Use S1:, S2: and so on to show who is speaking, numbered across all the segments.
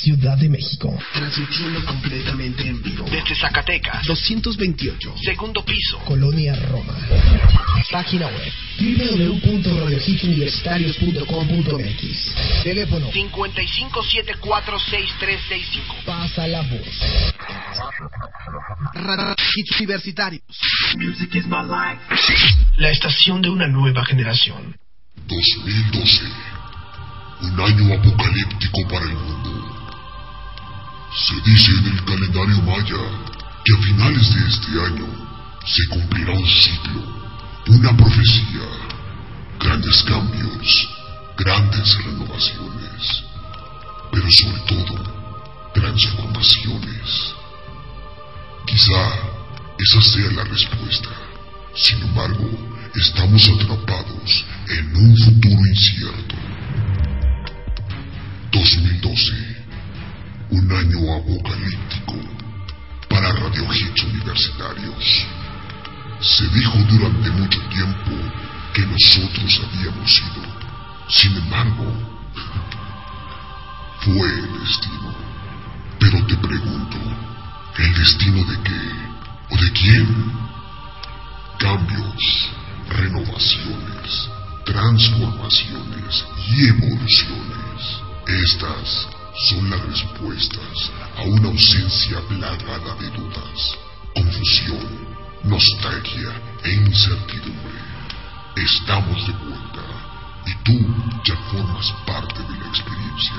S1: Ciudad de México.
S2: Transmitiendo completamente en vivo. Desde Zacatecas.
S1: 228.
S2: Segundo piso.
S1: Colonia Roma. Página web www.radiohitsuniversitarios.com.mx Teléfono
S2: 55746365.
S1: Pasa la voz.
S2: Hits Universitarios. Music is my life. La estación de una nueva generación.
S3: 2012. Un año apocalíptico para el mundo. Se dice en el calendario maya que a finales de este año se cumplirá un ciclo, una profecía, grandes cambios, grandes renovaciones, pero sobre todo transformaciones. Quizá esa sea la respuesta. Sin embargo, estamos atrapados en un futuro incierto. 2012 un año apocalíptico para Radio Hits Universitarios. Se dijo durante mucho tiempo que nosotros habíamos sido. Sin embargo, fue el destino. Pero te pregunto, ¿el destino de qué? ¿O de quién? Cambios, renovaciones, transformaciones y evoluciones. Estas son las respuestas a una ausencia plagada de dudas, confusión, nostalgia e incertidumbre. Estamos de vuelta y tú ya formas parte de la experiencia.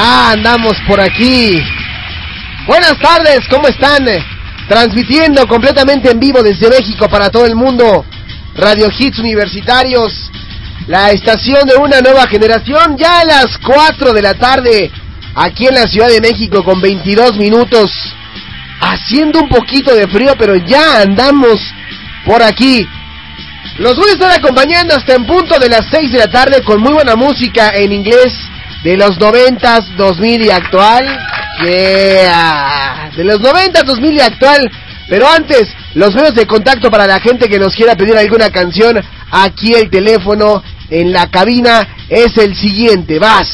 S4: Ya andamos por aquí. Buenas tardes, ¿cómo están? Transmitiendo completamente en vivo desde México para todo el mundo. Radio Hits Universitarios, la estación de una nueva generación, ya a las 4 de la tarde, aquí en la Ciudad de México con 22 minutos, haciendo un poquito de frío, pero ya andamos por aquí. Los voy a estar acompañando hasta en punto de las 6 de la tarde con muy buena música en inglés, de los 90s, 2000 y actual. Yeah. De los 90s, 2000 y actual. Pero antes, los medios de contacto para la gente que nos quiera pedir alguna canción. Aquí el teléfono en la cabina es el siguiente. Vas.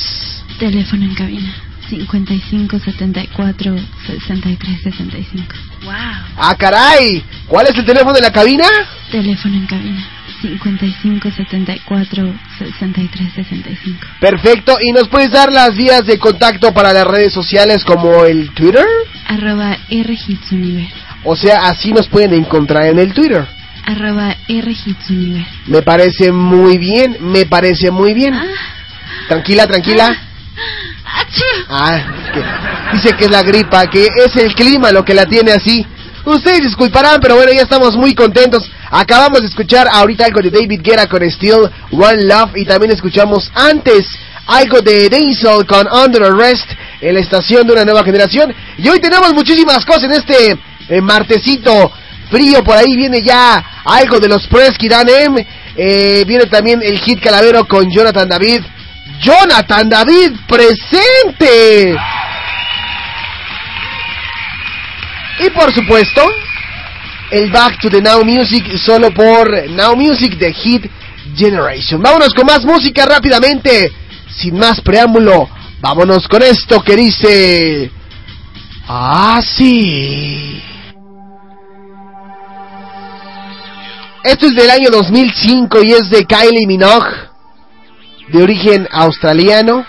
S5: Teléfono en cabina 55 74 63 65.
S6: Wow.
S4: Ah, caray. ¿Cuál es el teléfono de la cabina?
S5: Teléfono en cabina 55 74 63 65.
S4: Perfecto. ¿Y nos puedes dar las vías de contacto para las redes sociales como el Twitter?
S5: Arroba R Hits Universe.
S4: O sea, así nos pueden encontrar en el Twitter.
S5: Arroba R Hits Universe.
S4: Me parece muy bien, me parece muy bien.
S5: Ah,
S4: Tranquila, tranquila. Ah, es que dice que es la gripa, que es el clima lo que la tiene así. Ustedes disculparán, pero bueno, ya estamos muy contentos. Acabamos de escuchar ahorita algo de David Guerra con Still One Love y también escuchamos antes algo de Denzel con Under Arrest en la estación de una nueva generación. Y hoy tenemos muchísimas cosas en este eh, martesito frío. Por ahí viene ya algo de los Presky Dan M. Eh, viene también el hit Calavero con Jonathan David. Jonathan David presente. Y por supuesto, el Back to the Now Music solo por Now Music de Hit Generation. Vámonos con más música rápidamente. Sin más preámbulo, vámonos con esto que dice... Ah, sí. Esto es del año 2005 y es de Kylie Minogue, de origen australiano,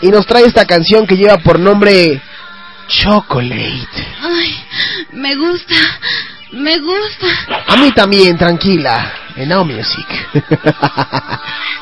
S4: y nos trae esta canción que lleva por nombre Chocolate.
S5: Ay, me gusta, me gusta.
S4: A mí también, tranquila, en Now Music.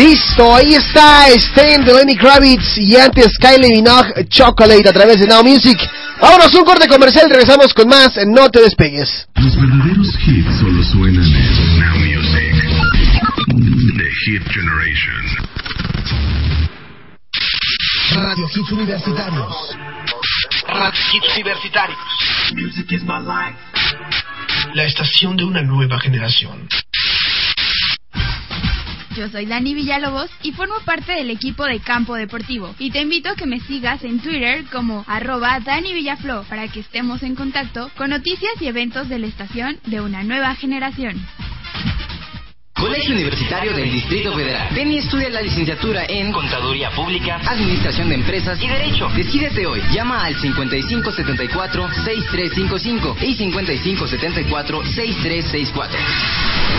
S4: Listo, ahí está Stain de Lenny Kravitz y antes Kylie Minogue Chocolate a través de Now Music. Vámonos, un corte comercial, regresamos con más, no te despegues.
S7: Los verdaderos hits solo suenan en Now Music. The Hit Generation.
S1: Radio Hits Universitarios.
S2: Radio Hits Universitarios.
S1: Music is my life. La estación de una nueva generación.
S8: Yo soy Dani Villalobos y formo parte del equipo de Campo Deportivo. Y te invito a que me sigas en Twitter como arroba Dani Villaflo para que estemos en contacto con noticias y eventos de la estación de una nueva generación.
S9: Colegio Universitario del Distrito Federal. Ven y estudia la licenciatura en Contaduría Pública, Administración de Empresas y Derecho. Decídete hoy. Llama al 5574-6355 y 5574-6364.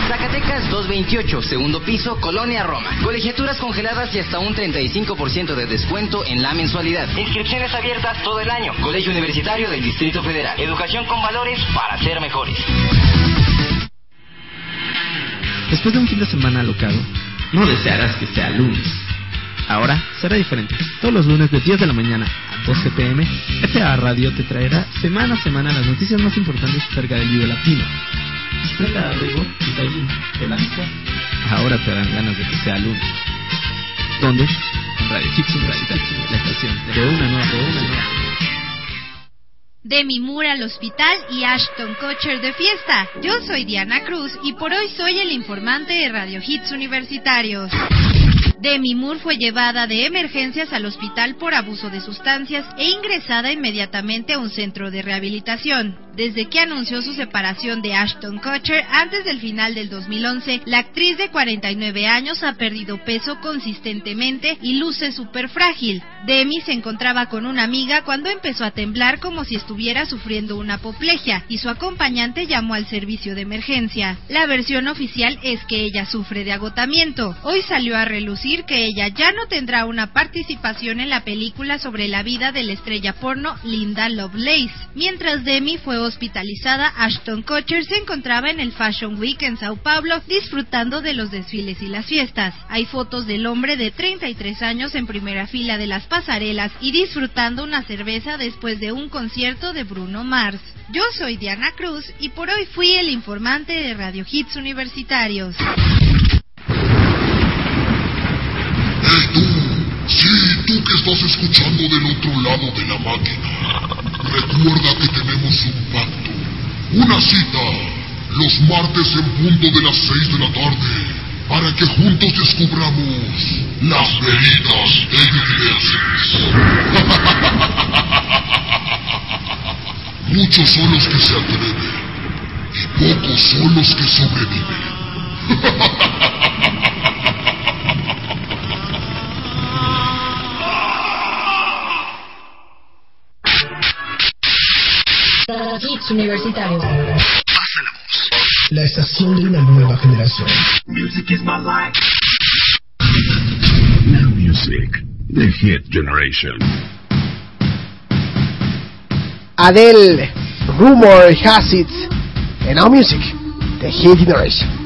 S9: Zacatecas 228, segundo piso, Colonia Roma. Colegiaturas congeladas y hasta un 35% de descuento en la mensualidad. Inscripciones abiertas todo el año. Colegio Universitario del Distrito Federal. Educación con valores para ser mejores.
S10: Después de un fin de semana alocado, no desearás que sea lunes. Ahora será diferente. Todos los lunes de 10 de la mañana a 12 pm, FA Radio te traerá semana a semana las noticias más importantes acerca del video latino. Estrella de. Ahora te dan ganas de que sea lunes. ¿Dónde? Radio Hits Universitario, la estación de una nueva, de una nueva.
S11: Demi Moore al hospital y Ashton Kutcher de fiesta. Yo soy Diana Cruz y por hoy soy el informante de Radio Hits Universitarios. Demi Moore fue llevada de emergencias al hospital por abuso de sustancias e ingresada inmediatamente a un centro de rehabilitación. Desde que anunció su separación de Ashton Kutcher antes del final del 2011, la actriz de 49 años ha perdido peso consistentemente y luce súper frágil. Demi se encontraba con una amiga cuando empezó a temblar como si estuviera sufriendo una apoplejia y su acompañante llamó al servicio de emergencia. La versión oficial es que ella sufre de agotamiento. Hoy salió a relucir que ella ya no tendrá una participación en la película sobre la vida de la estrella porno Linda Lovelace. Mientras Demi fue hospitalizada, Ashton Kutcher se encontraba en el Fashion Week en Sao Paulo disfrutando de los desfiles y las fiestas. Hay fotos del hombre de 33 años en primera fila de las pasarelas y disfrutando una cerveza después de un concierto de Bruno Mars. Yo soy Diana Cruz y por hoy fui el informante de Radio Hits Universitarios.
S3: ¡Hey tú! Sí, tú que estás escuchando del otro lado de la máquina. Recuerda que tenemos un pacto, una cita, los martes en punto de las 6 de la tarde, para que juntos descubramos las veritas ingleses. Muchos son los que se atreven y pocos son los que sobreviven.
S12: Hits universitarios.
S1: La estación de una nueva generación.
S13: Music is my life.
S7: Now music, the hit generation.
S14: Adele, Rumor Has It, and Now Music, The Hit Generation.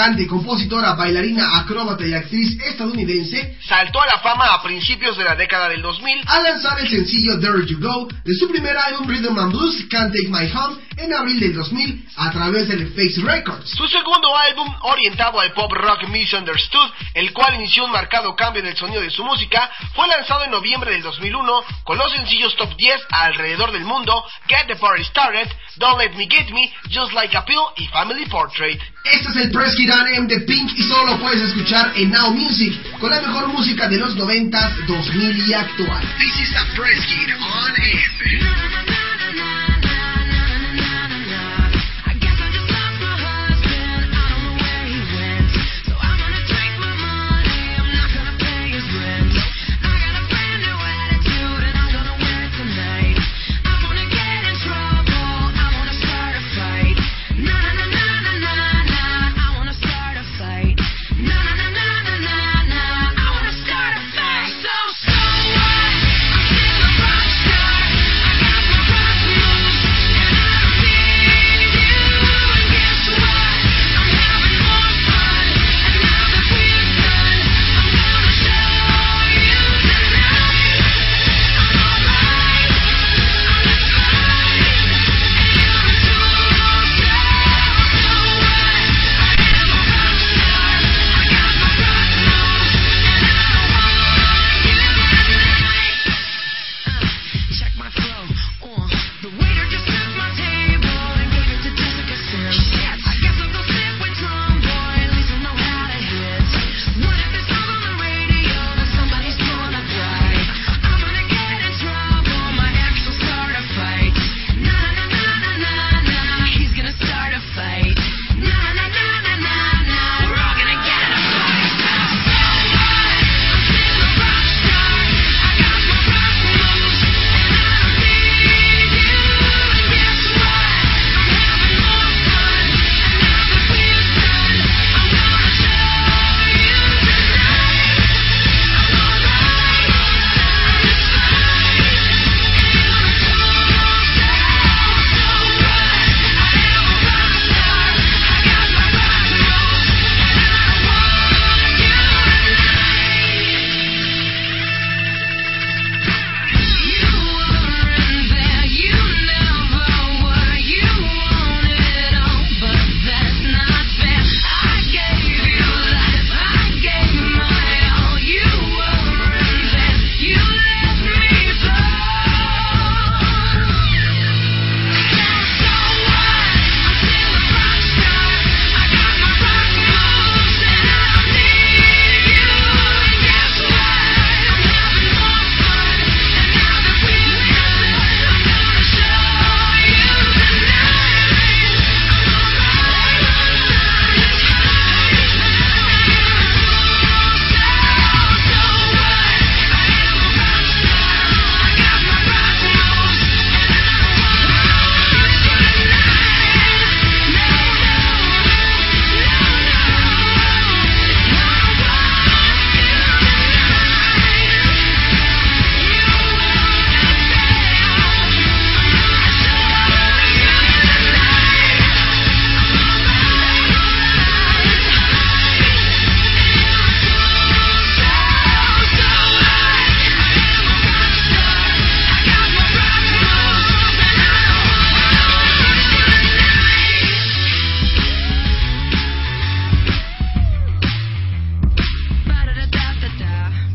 S13: Cantante, compositora, bailarina, acróbata y actriz estadounidense,
S14: Saltó a la fama a principios de la década del 2000
S13: al lanzar el sencillo There You Go de su primer álbum Rhythm and Blues Can't Take My Home en abril del 2000 a través del Face Records.
S14: Su segundo álbum, orientado al pop rock Misunderstood, el cual inició un marcado cambio en el sonido de su música, fue lanzado en noviembre del 2001 con los sencillos top 10 alrededor del mundo, Get the Party Started, Don't Let Me Get Me, Just Like a Pill y Family Portrait.
S13: Este es el Press Kid AM de Pink y solo lo puedes escuchar en Now Music con la mejor música de los 90, 2000 y actual.
S14: This is the Press Kid on Air.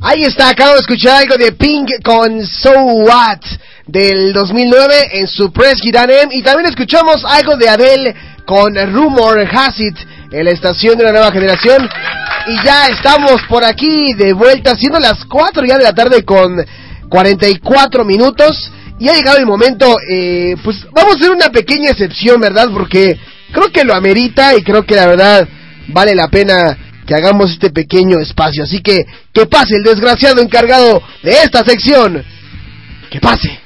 S4: Ahí está, acabo de escuchar algo de Pink con So What del 2009 en su Press Giranem y también escuchamos algo de Adele con Rumor Has It en la estación de la nueva generación. Y ya estamos por aquí de vuelta siendo las 4 ya de la tarde con 44 minutos. Y ha llegado el momento, eh, pues vamos a hacer una pequeña excepción, ¿verdad? Porque creo que lo amerita y creo que la verdad vale la pena que hagamos este pequeño espacio. Así que, que pase el desgraciado encargado de esta sección. Que pase.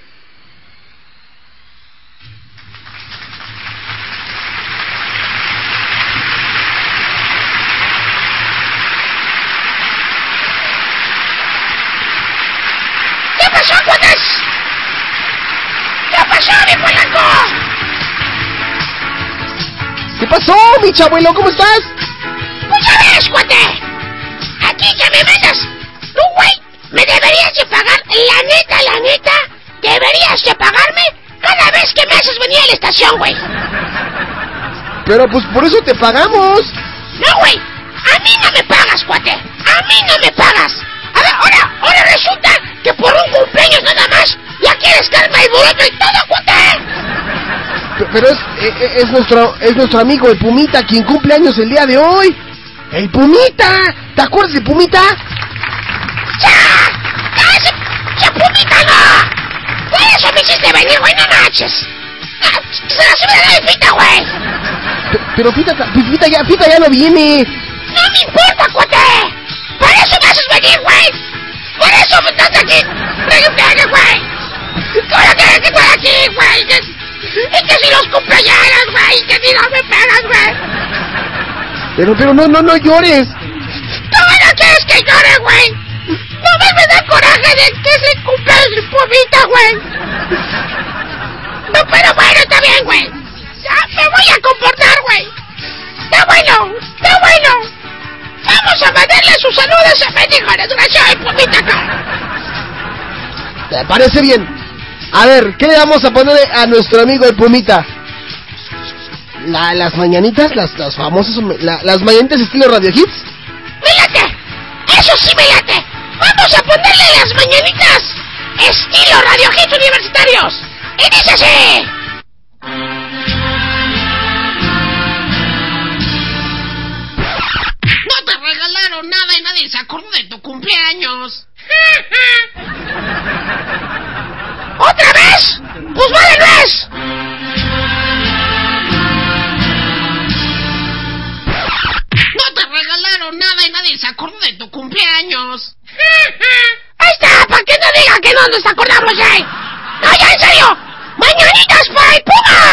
S15: ¿Qué pasó, cuates? ¿Qué pasó, mi polaco?
S4: ¿Qué pasó, mi chabuelo? ¿Cómo estás?
S15: Ves, cuate. Aquí que me mandas. Tú, güey, me deberías de pagar. La neta, la neta, deberías de pagarme cada vez que me haces venir a la estación, güey.
S4: Pero pues por eso te pagamos.
S15: No, güey. A mí no me pagas, cuate. A mí no me pagas. A ver, ahora, ahora resulta que por un cumpleaños nada más ya quieres darme el boleto y todo, cuate.
S4: Pero es, eh, eh, es nuestro es nuestro amigo el Pumita quien cumple años el día de hoy. ¡El Pumita! ¿Te acuerdas de Pumita?
S15: ¡Ya, ese, ese pumita no! Por eso me hiciste venir, güey, no manches. Ah, Se la sube de pita, güey.
S4: Pero Pita, ta- Pita ya, Pita ya no viene.
S15: No me importa, cuate. Por eso me haces venir, güey. Por eso me estás aquí. Preguntando, güey. ¿Para qué que estoy aquí, güey? Es que si los cumpleaños, güey, que si no me pegas, güey.
S4: Pero, pero no, no, no llores.
S15: ¿Cómo no quieres que llore, güey? No me da coraje de que se cumpla el pumita, güey. No, pero bueno, está bien, güey. Ya me voy a comportar, güey. Está bueno, está bueno. Vamos a mandarle sus saludos a México, desgraciado el pumita acá.
S4: Me parece bien. A ver, ¿qué le vamos a poner a nuestro amigo el Pumita? La- las mañanitas, las, las famosas, la- las mañanitas estilo Radio Hits.
S15: ¡Me late! ¡Eso sí me late! ¡Vamos a ponerle las mañanitas! ¡Estilo Radio Hits Universitarios! ¡Y dice así! No te regalaron nada y nadie se acordó de tu cumpleaños. ¿Otra vez? ¡Pues vale! No nada y nadie se acordó de tu cumpleaños. Ahí está, para que no digan que no nos acordamos él. No, ya en serio. Mañanitas para el Puma.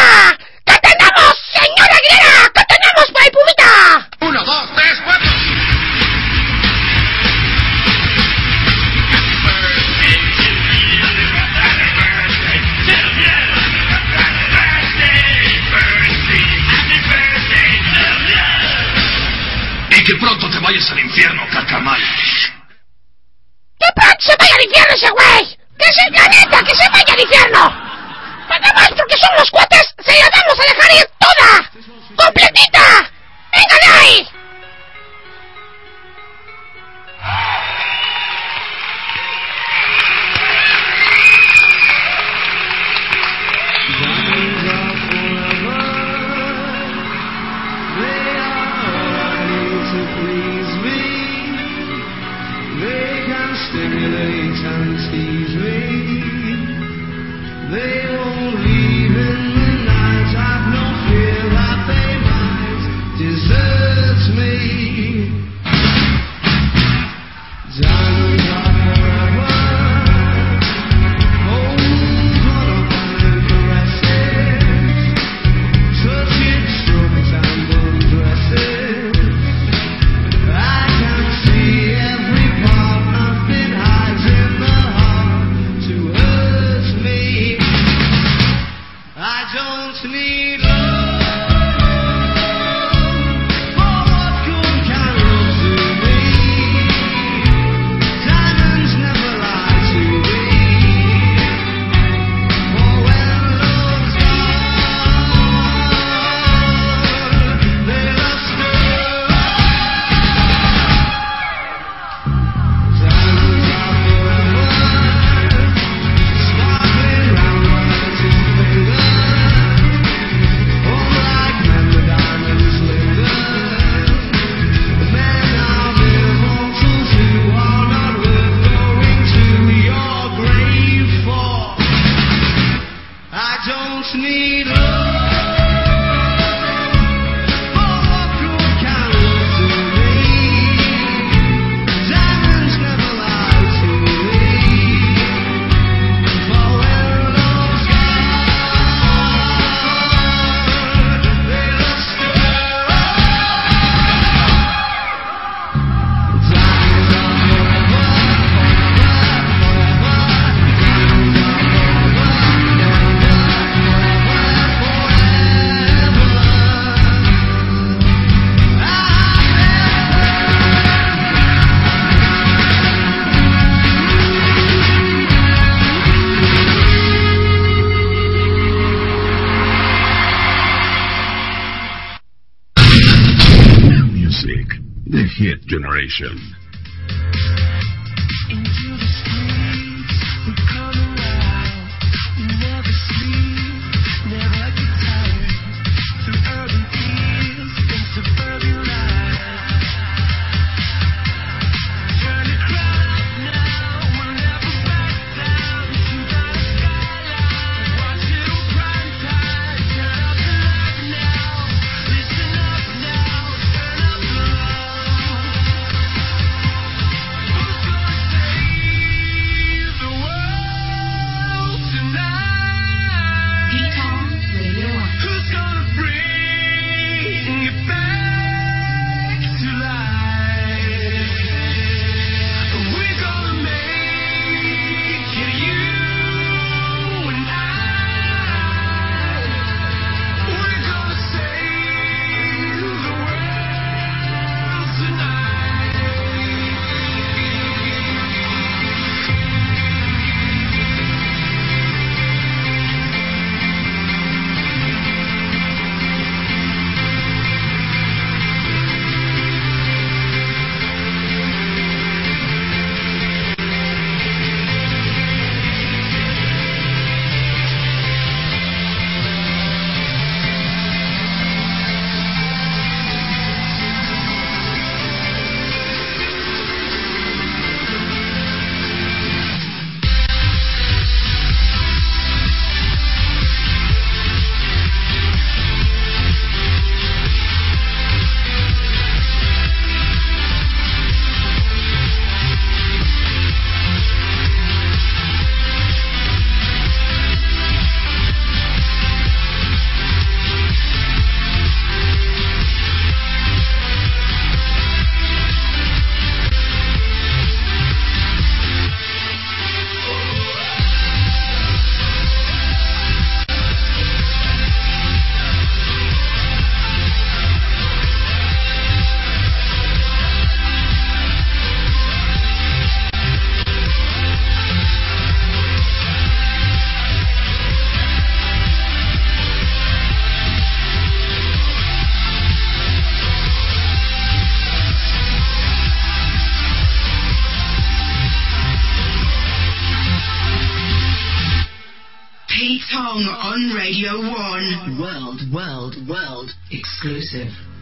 S16: Exclusive.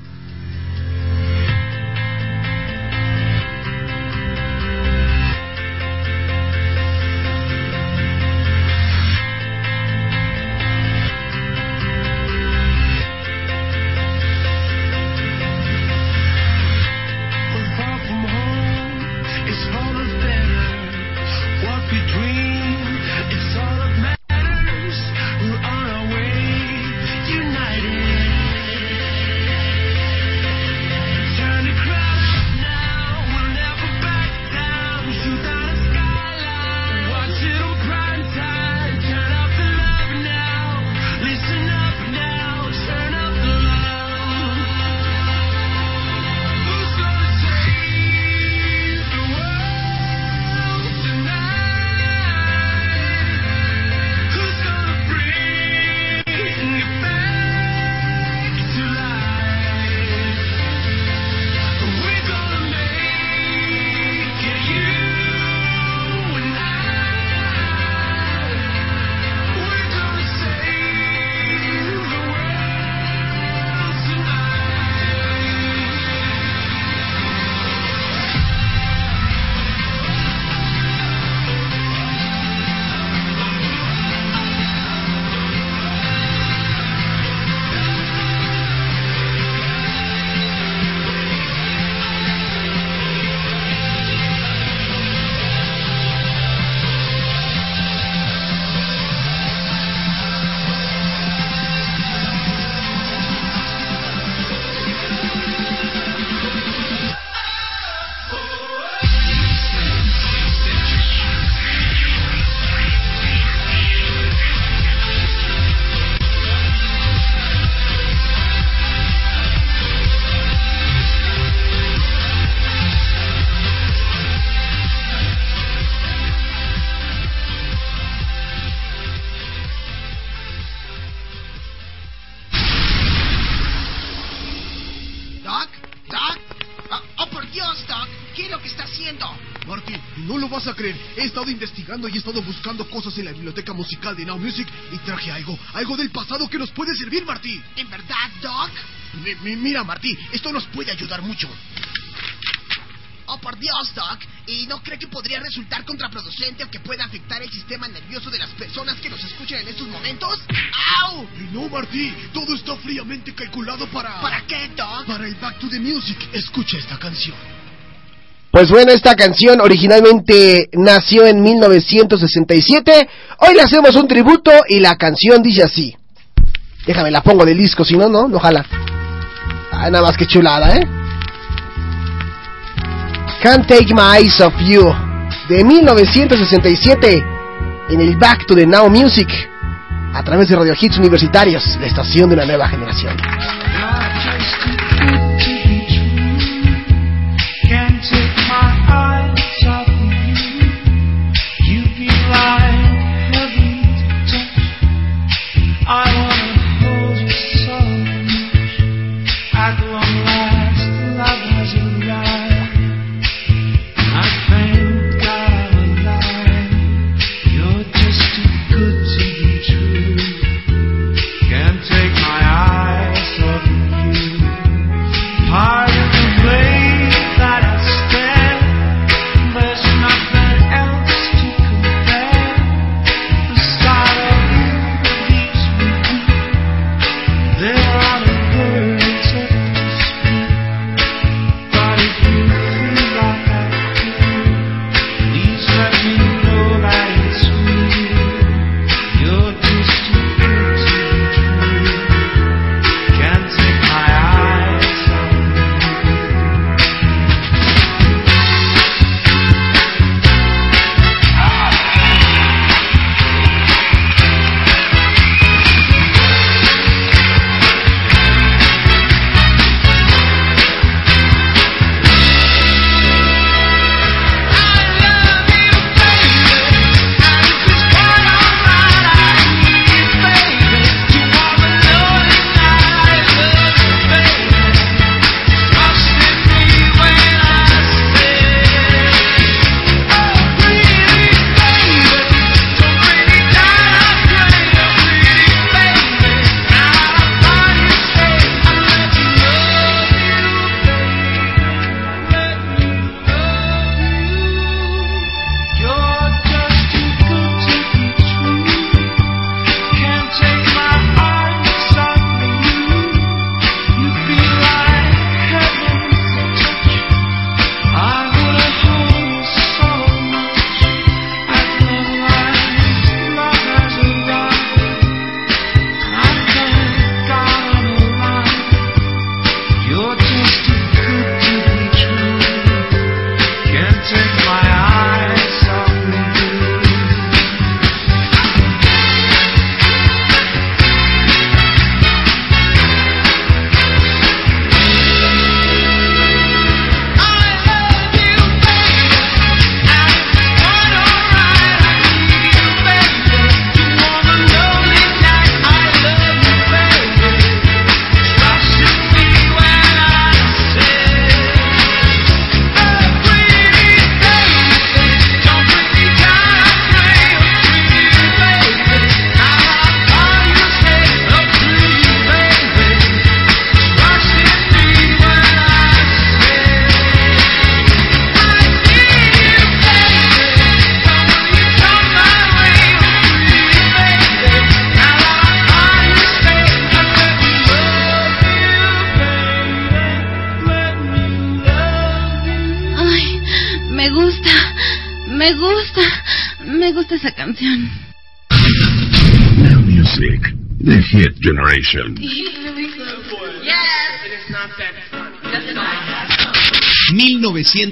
S17: He estado investigando y he estado buscando cosas en la biblioteca musical de Now Music y traje algo, algo del pasado que nos puede servir, Marty.
S1: ¿En verdad, Doc?
S17: Mi- mi- mira, Marty, esto nos puede ayudar mucho.
S1: Oh, por Dios, Doc. ¿Y no cree que podría resultar contraproducente o que pueda afectar el sistema nervioso de las personas que nos escuchan en estos momentos? ¡Au!
S17: No, Marty, todo está fríamente calculado para...
S1: ¿Para qué, Doc?
S17: Para el Back to the Music. Escucha esta canción.
S16: Pues bueno, esta canción originalmente nació en 1967. Hoy le hacemos un tributo y la canción dice así. Déjame, la pongo del disco, si no, no, no jala. Ah, nada más que chulada, ¿eh? Can't Take My Eyes Off You, de 1967, en el Back to the Now Music, a través de Radio Hits Universitarios, la estación de una nueva generación.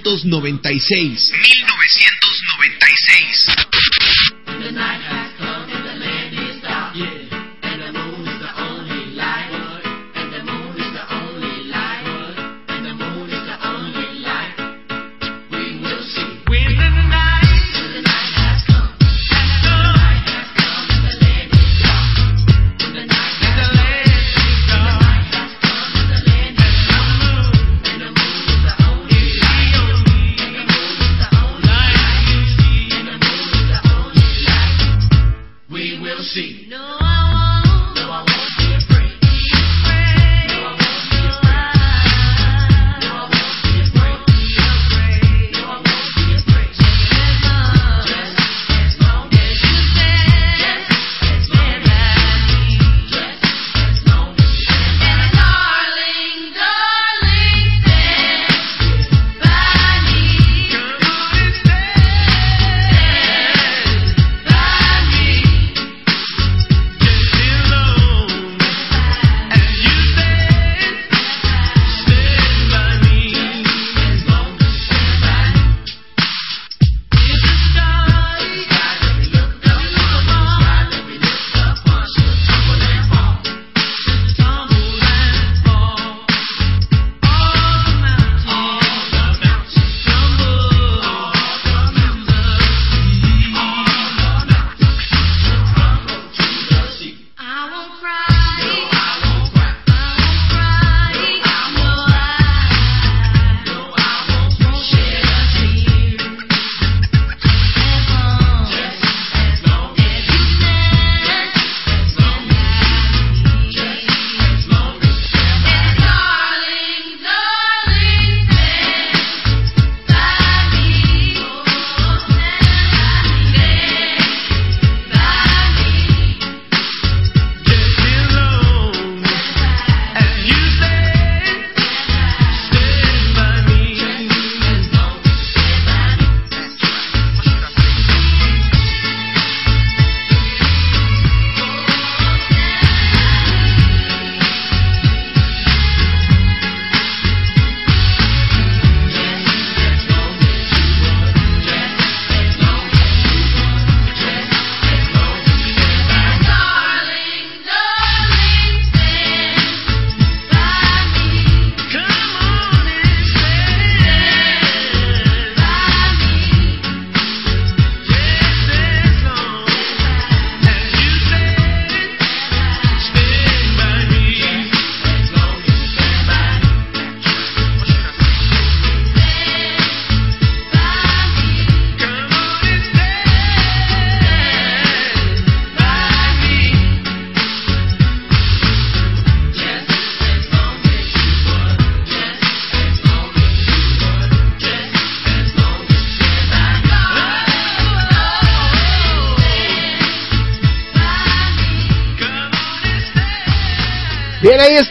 S17: 1996.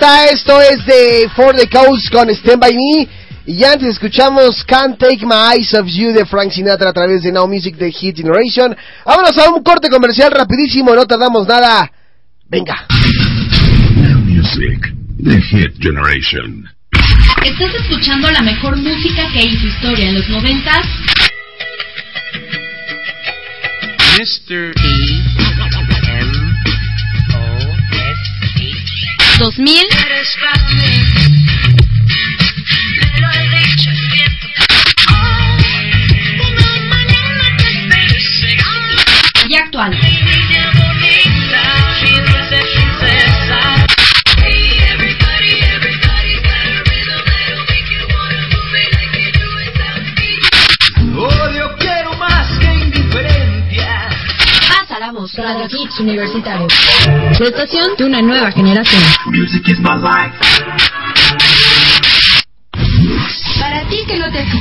S4: Está. Esto es de For the Coast con Stand By Me. Y antes escuchamos Can't Take My Eyes Off You de Frank Sinatra a través de Now Music de Hit Generation. Vámonos a un corte comercial rapidísimo, no tardamos nada. Venga.
S7: Now Music, The Hit Generation.
S13: Estás escuchando la mejor música que hizo historia en los noventas.
S18: Mr. E. H.
S13: 2000. Y Voz. Radio Hits Universitario. La estación de una nueva generación.
S7: Music is my life.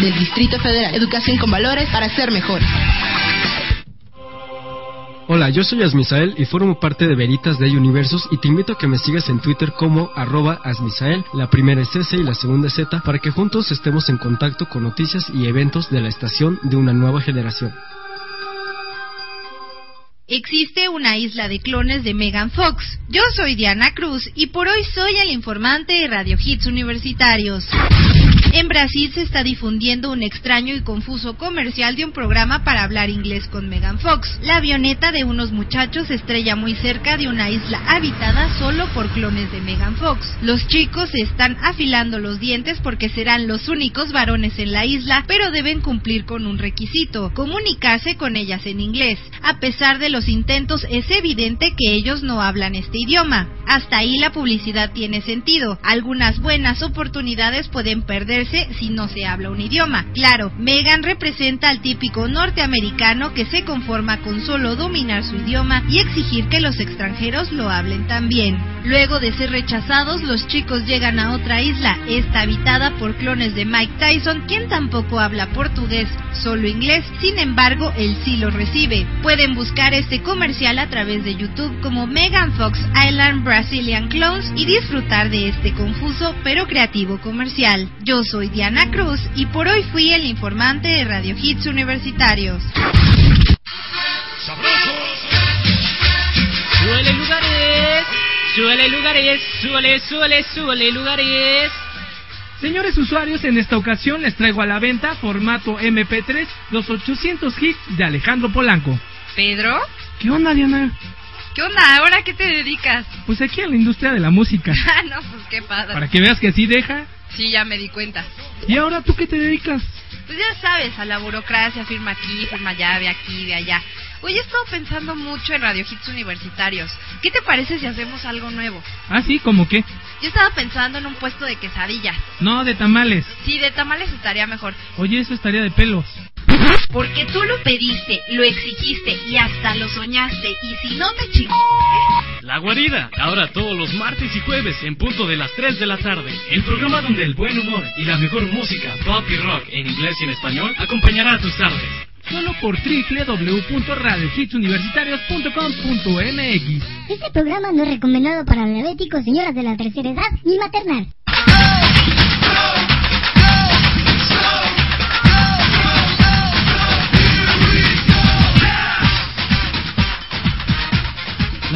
S11: del Distrito Federal. Educación con valores para ser mejores.
S19: Hola, yo soy Asmisael y formo parte de Veritas de Universos y te invito a que me sigas en Twitter como arroba Asmisael, la primera es S y la segunda es Z, para que juntos estemos en contacto con noticias y eventos de la estación de una nueva generación.
S11: Existe una isla de clones de Megan Fox. Yo soy Diana Cruz y por hoy soy el informante de Radio Hits Universitarios. En Brasil se está difundiendo un extraño y confuso comercial de un programa para hablar inglés con Megan Fox. La avioneta de unos muchachos estrella muy cerca de una isla habitada solo por clones de Megan Fox. Los chicos se están afilando los dientes porque serán los únicos varones en la isla, pero deben cumplir con un requisito, comunicarse con ellas en inglés. A pesar de los intentos, es evidente que ellos no hablan este idioma. Hasta ahí la publicidad tiene sentido. Algunas buenas oportunidades pueden perderse si no se habla un idioma. Claro, Megan representa al típico norteamericano que se conforma con solo dominar su idioma y exigir que los extranjeros lo hablen también. Luego de ser rechazados, los chicos llegan a otra isla, esta habitada por clones de Mike Tyson, quien tampoco habla portugués, solo inglés, sin embargo, él sí lo recibe. Pueden buscar este comercial a través de YouTube como Megan Fox Island Brazilian Clones y disfrutar de este confuso pero creativo comercial. Yo soy Diana Cruz y por hoy fui el informante de Radio Hits Universitarios.
S20: Súbele lugares, súbele lugares, súbele, súbele, súbele lugares. Señores usuarios, en esta ocasión les traigo a la venta formato MP3 los 800 hits de Alejandro Polanco.
S6: ¿Pedro?
S20: ¿Qué onda, Diana?
S6: ¿Qué onda? ¿Ahora a qué te dedicas?
S20: Pues aquí a la industria de la música.
S6: Ah, no, pues qué padre.
S20: Para que veas que así deja.
S6: Sí, ya me di cuenta.
S20: ¿Y ahora tú qué te dedicas?
S6: Pues ya sabes, a la burocracia, firma aquí, firma allá, de aquí, de allá. Oye, he estado pensando mucho en Radio Hits Universitarios. ¿Qué te parece si hacemos algo nuevo?
S20: Ah, sí, ¿cómo qué?
S6: Yo estaba pensando en un puesto de quesadillas.
S20: No, de tamales.
S6: Sí, de tamales estaría mejor.
S20: Oye, eso estaría de pelos.
S6: Porque tú lo pediste, lo exigiste y hasta lo soñaste. Y si no te chingaste...
S20: La guarida, ahora todos los martes y jueves en punto de las 3 de la tarde. El programa donde el buen humor y la mejor música, pop y rock en inglés y en español acompañará a tus tardes. Solo por www.radiohitsuniversitarios.com.mx
S21: Este programa no es recomendado para diabéticos, señoras de la tercera edad ni maternal.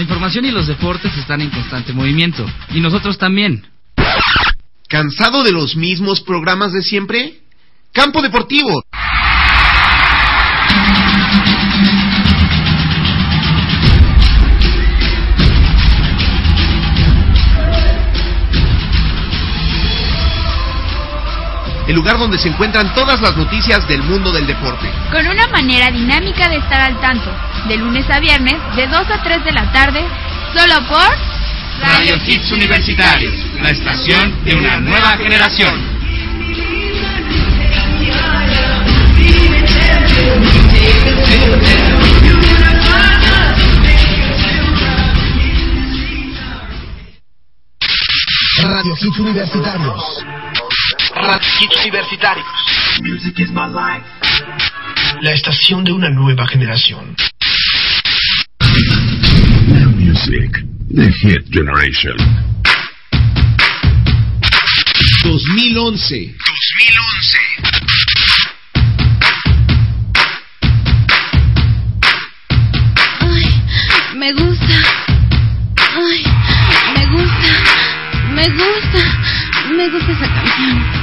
S10: La información y los deportes están en constante movimiento. Y nosotros también.
S2: ¿Cansado de los mismos programas de siempre? Campo Deportivo. El lugar donde se encuentran todas las noticias del mundo del deporte.
S8: Con una manera dinámica de estar al tanto, de lunes a viernes, de 2 a 3 de la tarde, solo por
S22: Radio Hits Universitarios, la estación de una nueva generación.
S1: Radio Hits Universitarios.
S13: Radio Hits Universitarios. La estación de una nueva generación.
S7: Now Music, The Hit Generation.
S1: 2011.
S13: 2011.
S5: Ay, me gusta. Ay, me gusta. Me gusta. Me gusta esa canción.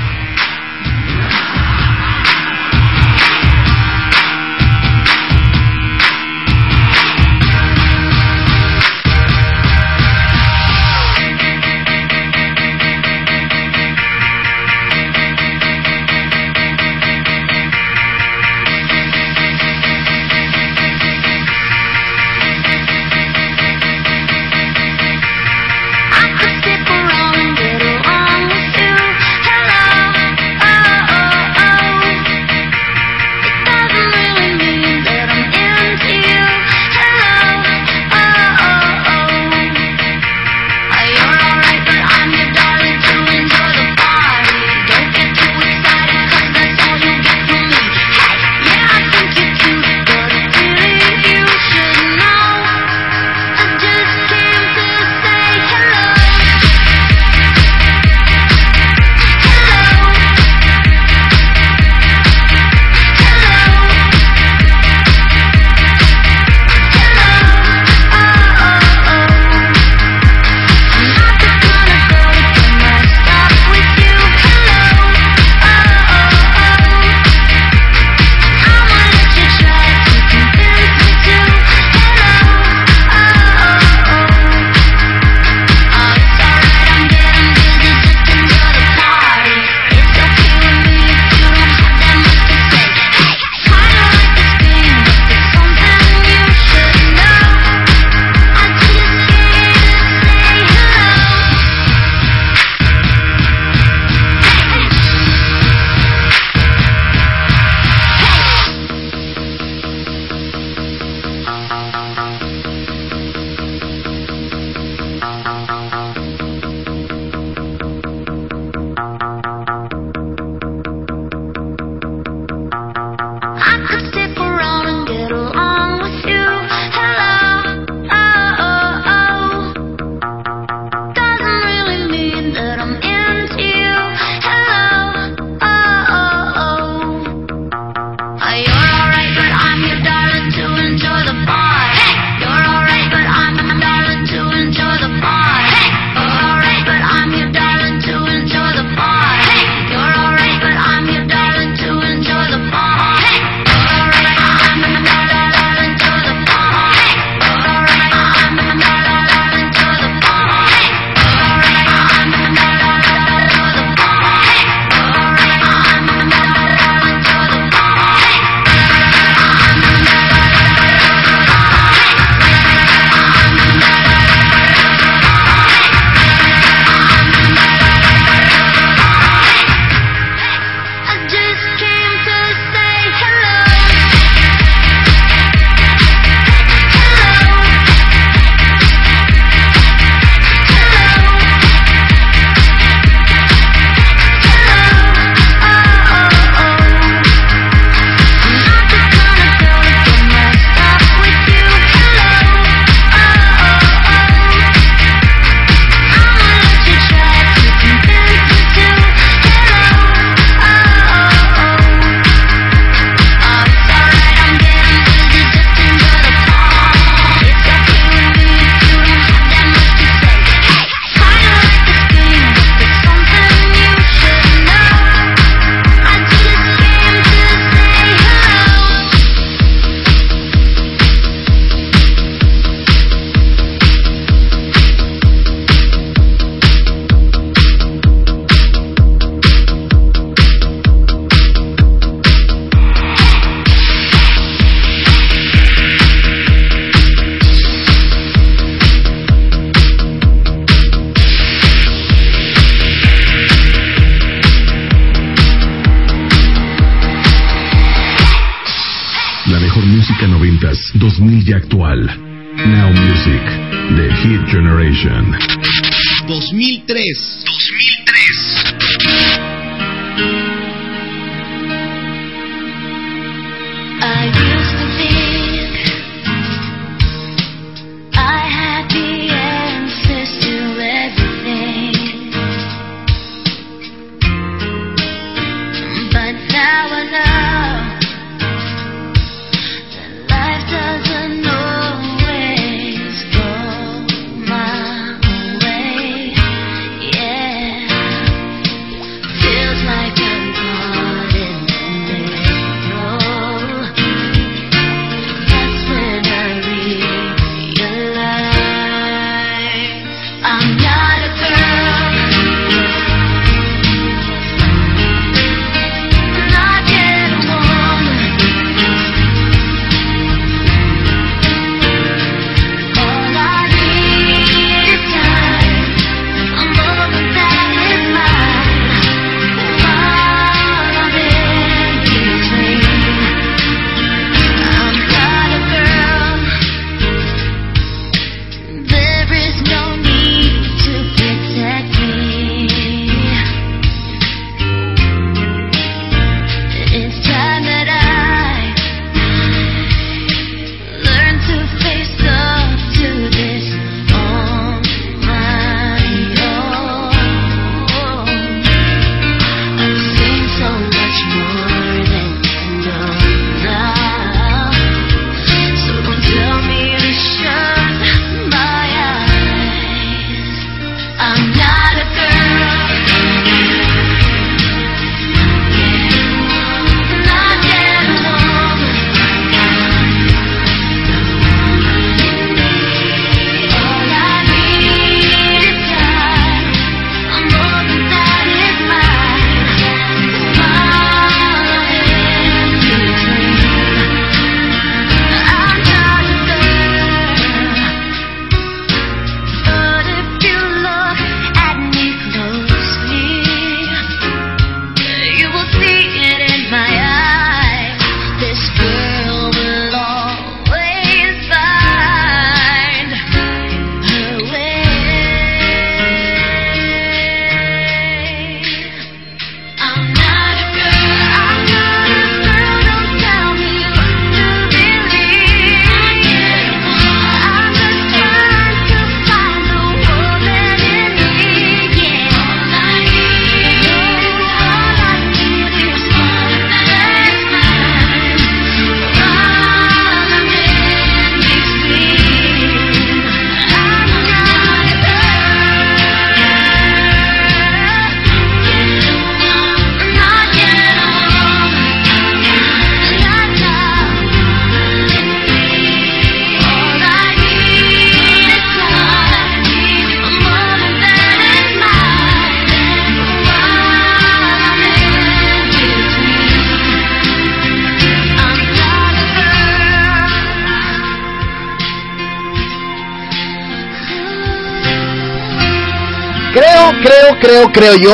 S4: Creo, yo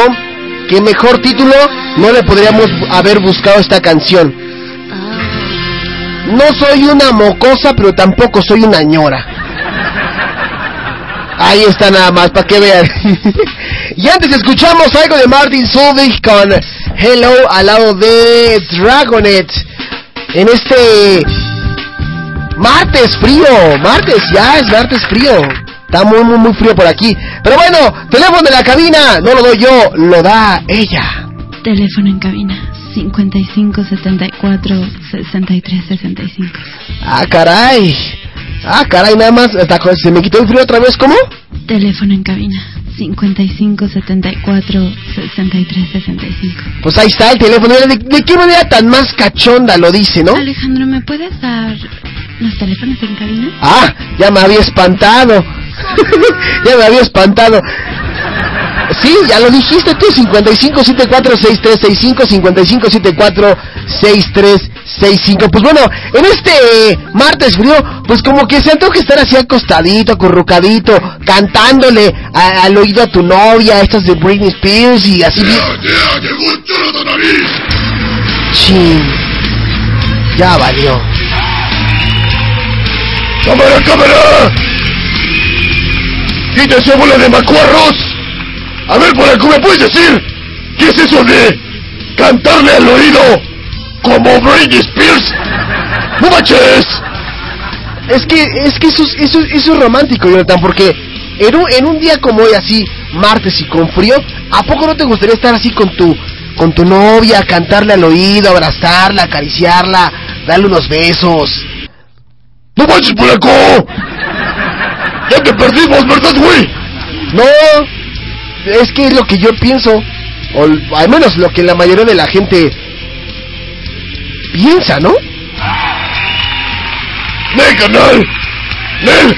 S4: que mejor título no le podríamos haber buscado esta canción. No soy una mocosa, pero tampoco soy una ñora. Ahí está nada más, para que vean. y antes escuchamos algo de Martin Solveig con Hello al lado de Dragonet. En este martes frío, martes, ya es martes frío. Está muy, muy, muy frío por aquí. Pero bueno, teléfono de la cabina, no lo doy yo, lo da ella.
S5: Teléfono en cabina 55 74 63 65.
S4: Ah, caray. Ah, caray, nada más. ¿Se me quitó el frío otra vez? ¿Cómo?
S5: Teléfono en cabina 55 74 63 65.
S4: Pues ahí está el teléfono. ¿De, de qué manera tan más cachonda lo dice, no?
S5: Alejandro, ¿me puedes dar los teléfonos en cabina?
S4: Ah, ya me había espantado. ya me había espantado. Sí, ya lo dijiste tú, 55746365, 55746365. Pues bueno, en este martes frío, pues como que se antoja estar así acostadito, acurrucadito, cantándole a- al oído a tu novia, estas de Britney Spears y así. Chin. Ya valió.
S23: ¡Cámara, cámara! ¡Quítense bola de macuarros! A ver, por acá, ¿me puedes decir? ¿Qué es eso de cantarle al oído como Britney Spears? ¡No manches!
S4: Es que, es que eso, es- eso, eso es romántico, Jonathan, porque en un, en un día como hoy, así, martes y con frío, ¿a poco no te gustaría estar así con tu, con tu novia, cantarle al oído, abrazarla, acariciarla, darle unos besos?
S23: ¡No manches, polaco! ¡Ya te perdimos, verdad, güey!
S4: No, es que es lo que yo pienso, o al menos lo que la mayoría de la gente piensa, ¿no?
S23: ¡Nel, carnal! ¡Nel!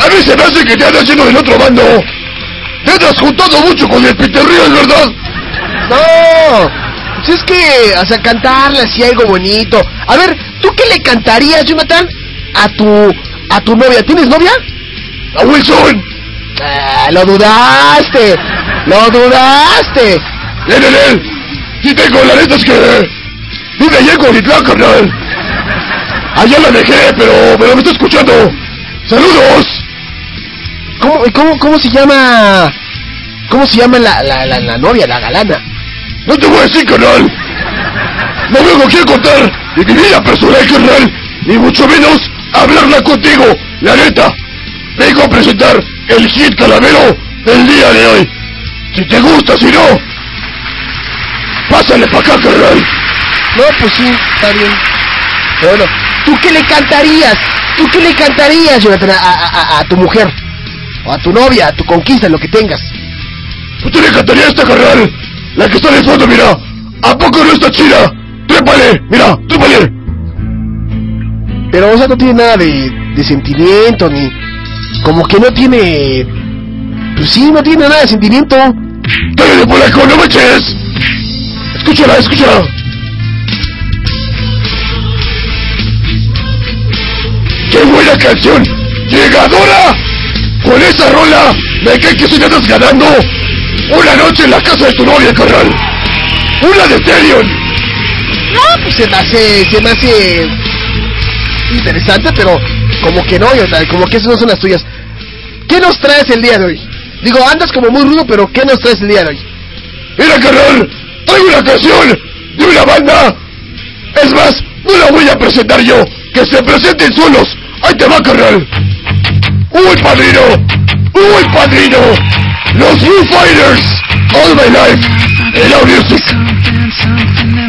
S23: A mí se me hace que te andas yendo del otro bando. Te andas juntando mucho con el Peter Ríos, ¿verdad?
S4: No, pues es que, o sea, cantarle así algo bonito. A ver, ¿tú qué le cantarías, Jonathan, a tu, a tu novia? ¿Tienes novia?
S23: ¡A Wilson!
S4: Ah, lo dudaste, lo dudaste.
S23: ¡Nel, nel, nel! Sí tengo, la neta es que... Vive allá en Cuautitlán, carnal. Allá la dejé, pero, pero me está escuchando. ¡Saludos!
S4: ¿Cómo, cómo, cómo se llama? ¿Cómo se llama la, la, la, la novia, la galana?
S23: No te voy a decir, carnal. No vengo aquí a contar mi vida personal, carnal. Ni mucho menos hablarla contigo, la neta. Vengo a presentar el hit calavero el día de hoy. Si te gusta, si no, pásale pa' acá, carnal.
S4: No, pues sí, está bien. Pero bueno, ¿tú qué le cantarías? ¿Tú qué le cantarías, Jonathan, a, a, a- a tu mujer? O a tu novia, a tu conquista, lo que tengas.
S23: ¿Tú le cantaría esta, carnal? La que está de fondo, mira. ¿A poco no está chida? Trépale, mira, trépale.
S4: Pero, o sea, no tiene nada de, de sentimiento, ni... Como que no tiene... Pues sí, no tiene nada de sentimiento.
S23: ¡Dale polaco, no manches! Escúchala, escúchala. ¡Qué buena canción! ¡Llegadora! Con esa rola, me cae que si te andas ganando una noche en la casa de tu novia, carnal. ¡Una de Terion!
S4: No, pues se me hace... Se me hace... Interesante, pero... Como que no, como que esas no son las tuyas. ¿Qué nos traes el día de hoy? Digo, andas como muy rudo, pero ¿qué nos traes el día de hoy?
S23: Mira, carnal, traigo una canción de una banda. Es más, no la voy a presentar yo. Que se presenten solos. Ahí te va, carnal. ¡Uy, padrino! ¡Uy, padrino! Los Foo Fighters. All my life. En la music.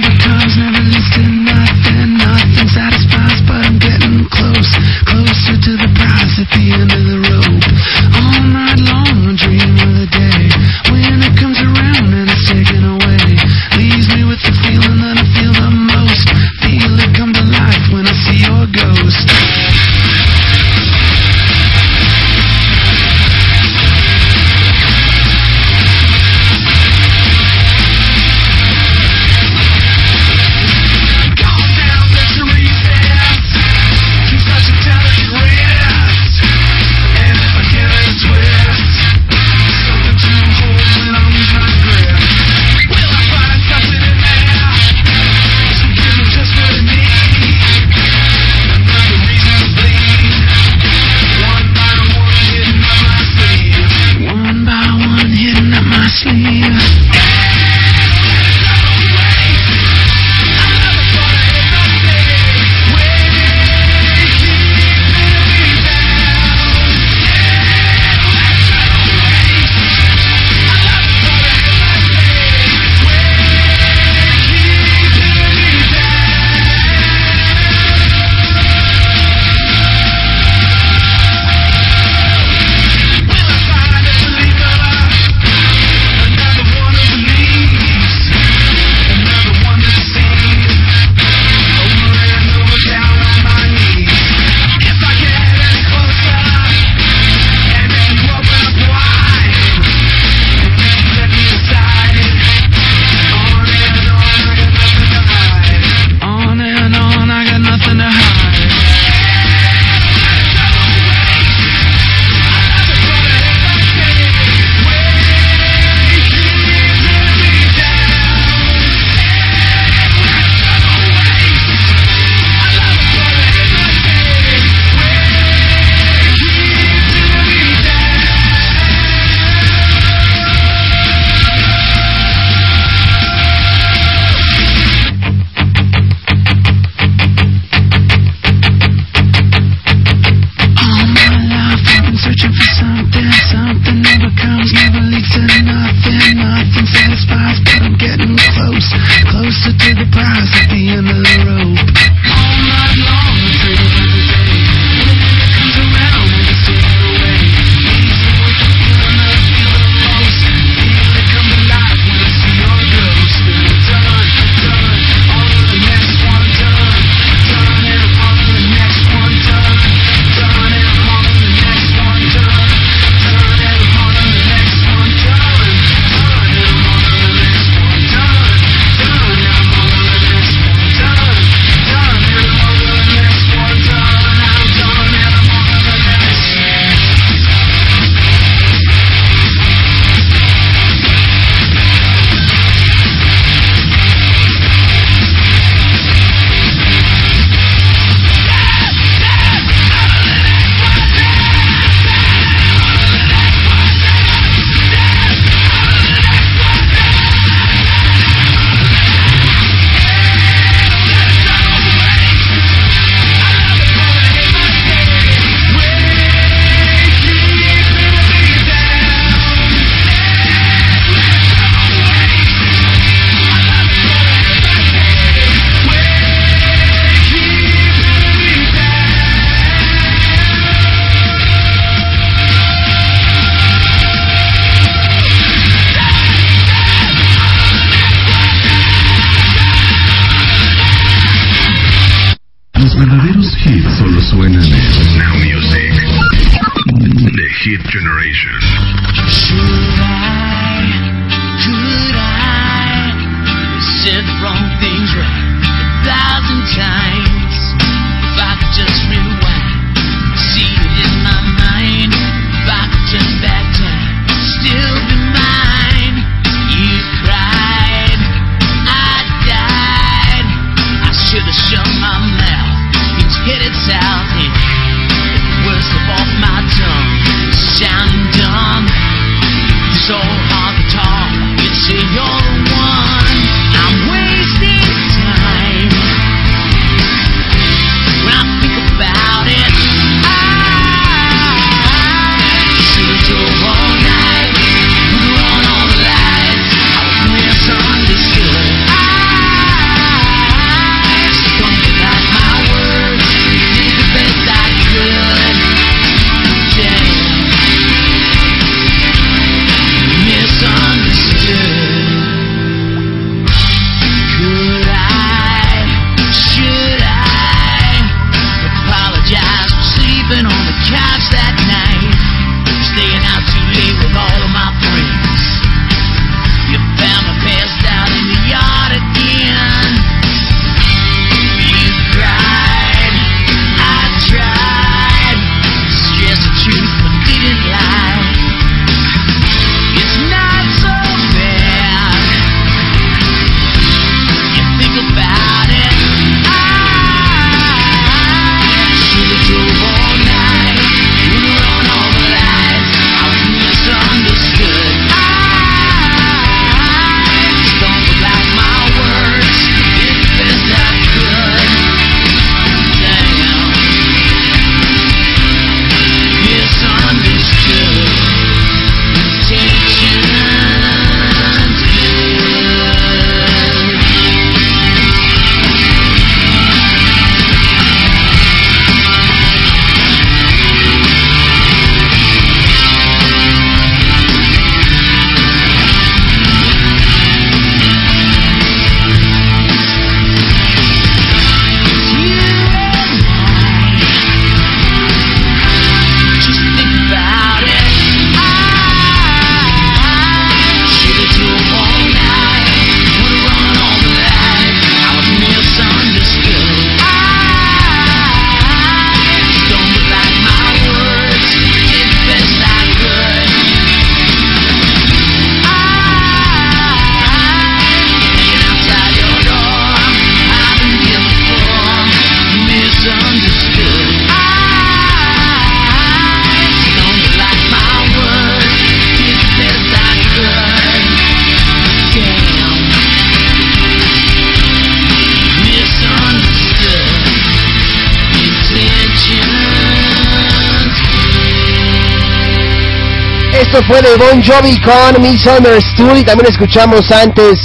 S4: Esto fue de Bon Jovi con Misunderstood y también escuchamos antes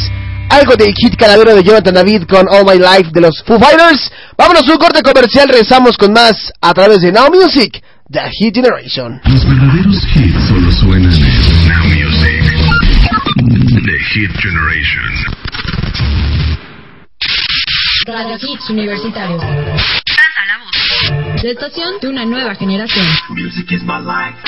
S4: algo del hit calavero de Jonathan David con All My Life de los Foo Fighters. Vámonos a un corte comercial, regresamos con más a través de Now Music, The Hit Generation.
S7: Los verdaderos hits solo suenan en Now Music. The Hit Generation.
S13: Radio Hits Universitarios. La estación de una nueva generación.
S9: Music is my life.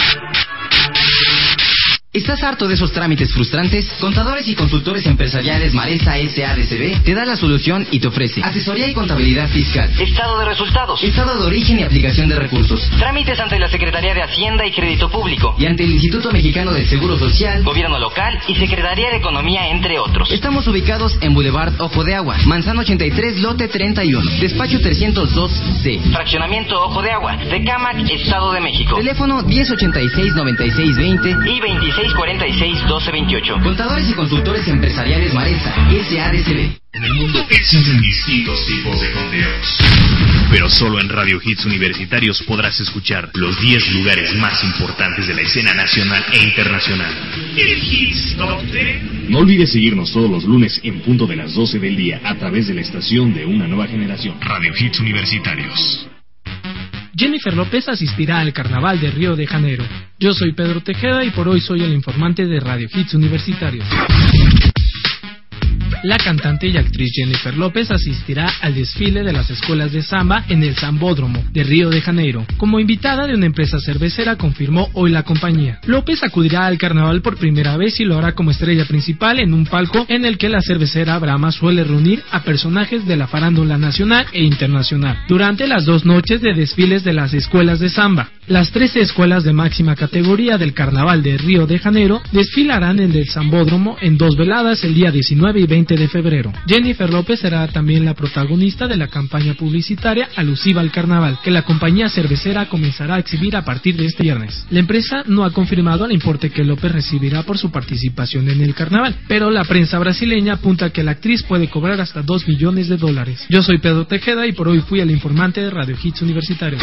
S9: ¿Estás harto de esos trámites frustrantes? Contadores y consultores empresariales Maresa SADCB te da la solución y te ofrece asesoría y contabilidad fiscal, estado de resultados, estado de origen y aplicación de recursos, trámites ante la Secretaría de Hacienda y Crédito Público. Y ante el Instituto Mexicano del Seguro Social, Gobierno Local y Secretaría de Economía, entre otros. Estamos ubicados en Boulevard Ojo de Agua, Manzano 83, lote 31, despacho 302C, fraccionamiento Ojo de Agua, Tecámac, Estado de México. Teléfono 1086-9620 y 2646-1228. Contadores y consultores empresariales Maresa, SADCB.
S24: En el mundo existen distintos tipos de conteos. Pero solo en Radio Hits Universitarios podrás escuchar los 10 lugares más importantes de la escena nacional e internacional. El Hits Top 10. No olvides seguirnos todos los lunes en punto de las 12 del día a través de la estación de una nueva generación. Radio Hits Universitarios.
S20: Jennifer López asistirá al Carnaval de Río de Janeiro. Yo soy Pedro Tejeda y por hoy soy el informante de Radio Hits Universitarios. La cantante y actriz Jennifer López asistirá al desfile de las escuelas de samba en el Zambódromo de Río de Janeiro. Como invitada de una empresa cervecera, confirmó hoy la compañía. López acudirá al carnaval por primera vez y lo hará como estrella principal en un palco en el que la cervecera Brahma suele reunir a personajes de la farándula nacional e internacional durante las dos noches de desfiles de las escuelas de samba. Las 13 escuelas de máxima categoría del Carnaval de Río de Janeiro desfilarán en el Zambódromo en dos veladas el día 19 y 20 de febrero. Jennifer López será también la protagonista de la campaña publicitaria alusiva al carnaval, que la compañía cervecera comenzará a exhibir a partir de este viernes. La empresa no ha confirmado el importe que López recibirá por su participación en el carnaval, pero la prensa brasileña apunta que la actriz puede cobrar hasta 2 millones de dólares. Yo soy Pedro Tejeda y por hoy fui el informante de Radio Hits Universitarios.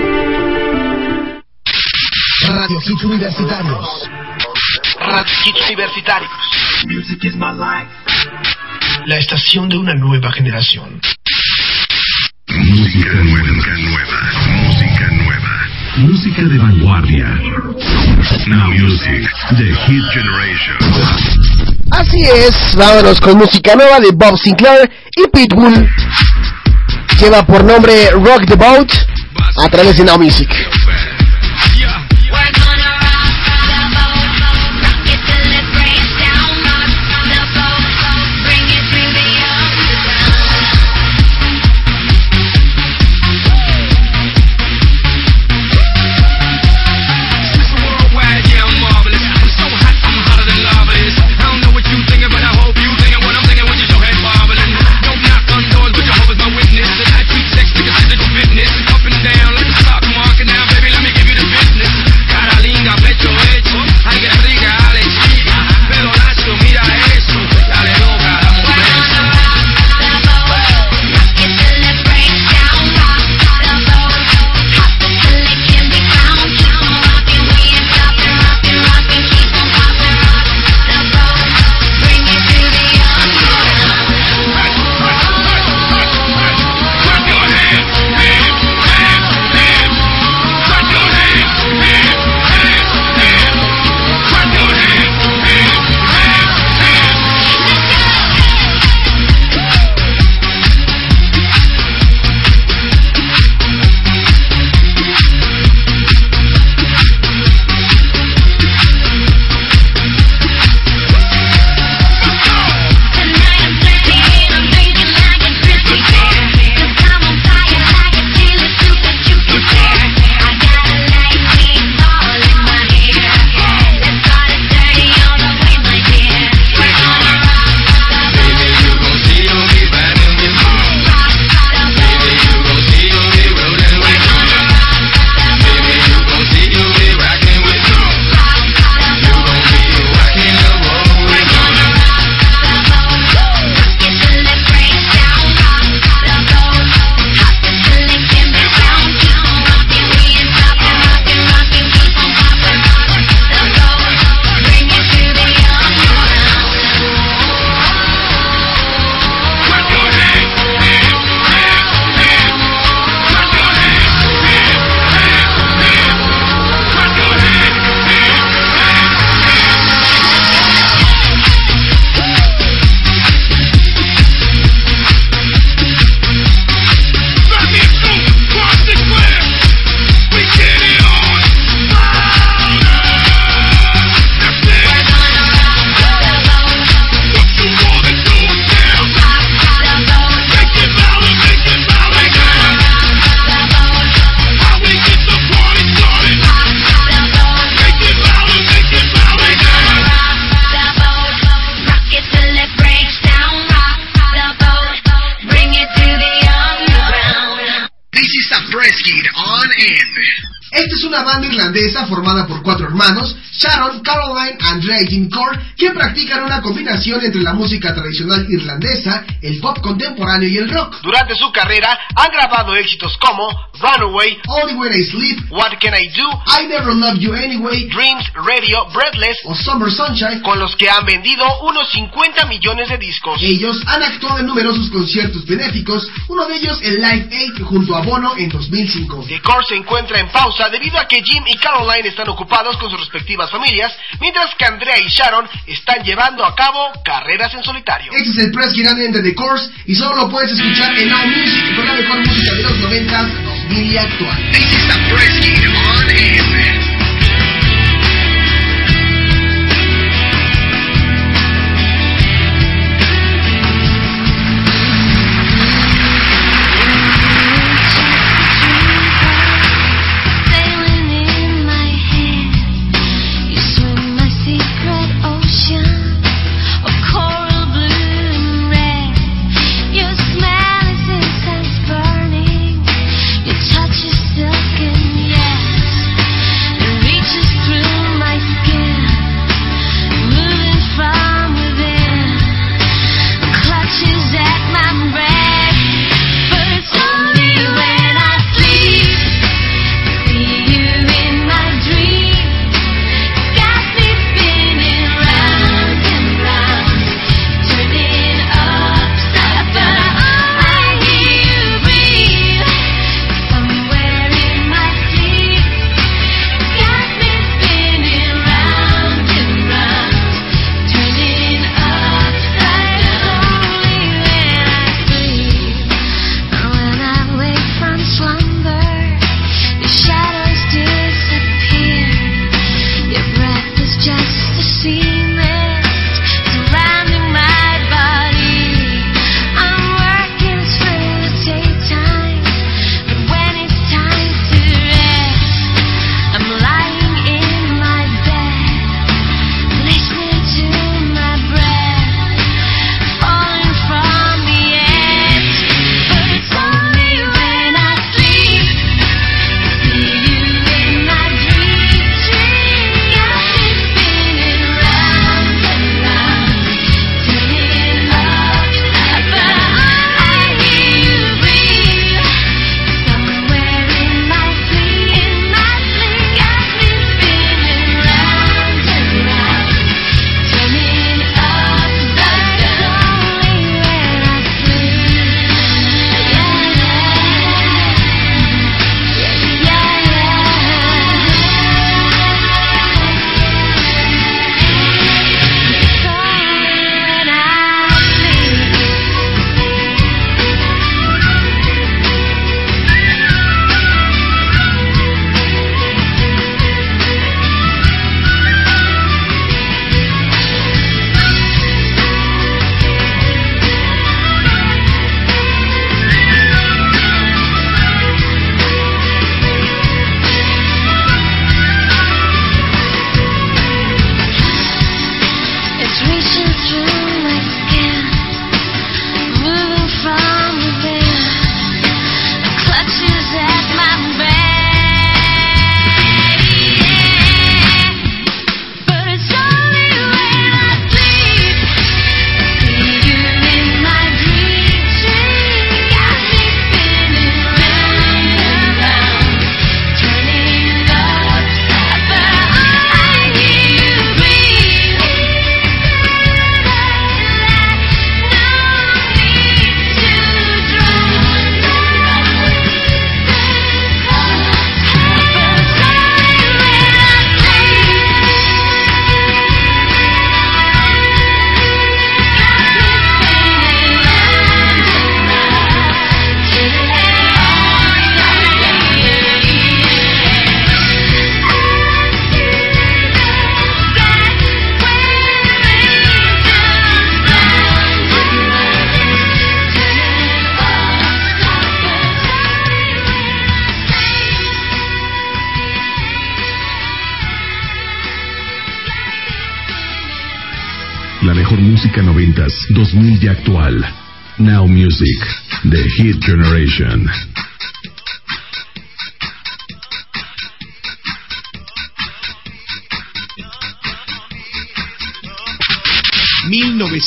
S1: Radio Hits Universitarios.
S13: Radio Hits Universitarios.
S25: Music is my life.
S1: La estación de una nueva generación.
S7: Música nueva, nueva, música nueva, música de vanguardia. Now Music, The Hit Generation.
S2: Así es, vámonos con música nueva de Bob Sinclair y Pitbull. Lleva por nombre Rock the Boat a través de Now Music.
S1: Irlandesa formada por cuatro hermanos, Sharon, Caroline, Andrea y Jim Core, que practican una combinación entre la música tradicional irlandesa, el pop contemporáneo y el rock.
S2: Durante su carrera han grabado éxitos como Runaway,
S1: Only When I Sleep,
S2: What Can I Do,
S1: I Never Loved You Anyway,
S2: Dreams, Radio, Breathless
S1: o Summer Sunshine,
S2: con los que han vendido unos 50 millones de discos.
S1: Ellos han actuado en numerosos conciertos benéficos, uno de ellos el Live Aid junto a Bono en 2005.
S2: The Core se encuentra en pausa debido a que Jim y Caroline están ocupados con sus respectivas familias, mientras que Andrea y Sharon están llevando a cabo carreras en solitario.
S1: Este es el press girando de The Course y solo lo puedes escuchar en Now Music con la mejor música de los 90, 2000 y actual.
S2: This is the press on.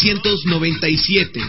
S16: 1997.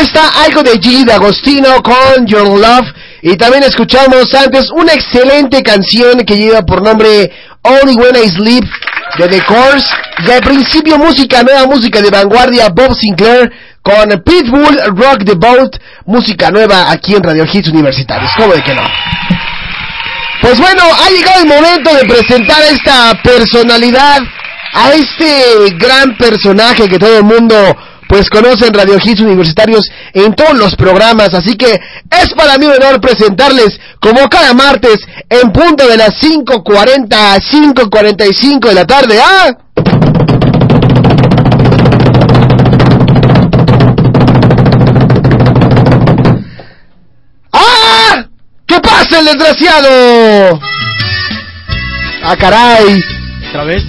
S4: Está algo de Gilly D'Agostino con Your Love. Y también escuchamos antes una excelente canción que lleva por nombre Only When I Sleep de The Course. Y al principio música nueva, música de vanguardia, Bob Sinclair con Pitbull Rock the Boat. Música nueva aquí en Radio Hits Universitarios. ¿Cómo de que no? Pues bueno, ha llegado el momento de presentar a esta personalidad, a este gran personaje que todo el mundo pues conoce en Radio Hits Universitarios en todos los programas, así que es para mí un honor presentarles como cada martes en punto de las 5.40 a 5.45 de la tarde ¿ah? ¡Ah! ¿Qué pasa, el desgraciado? ¡Ah, caray!
S26: ¿Otra vez?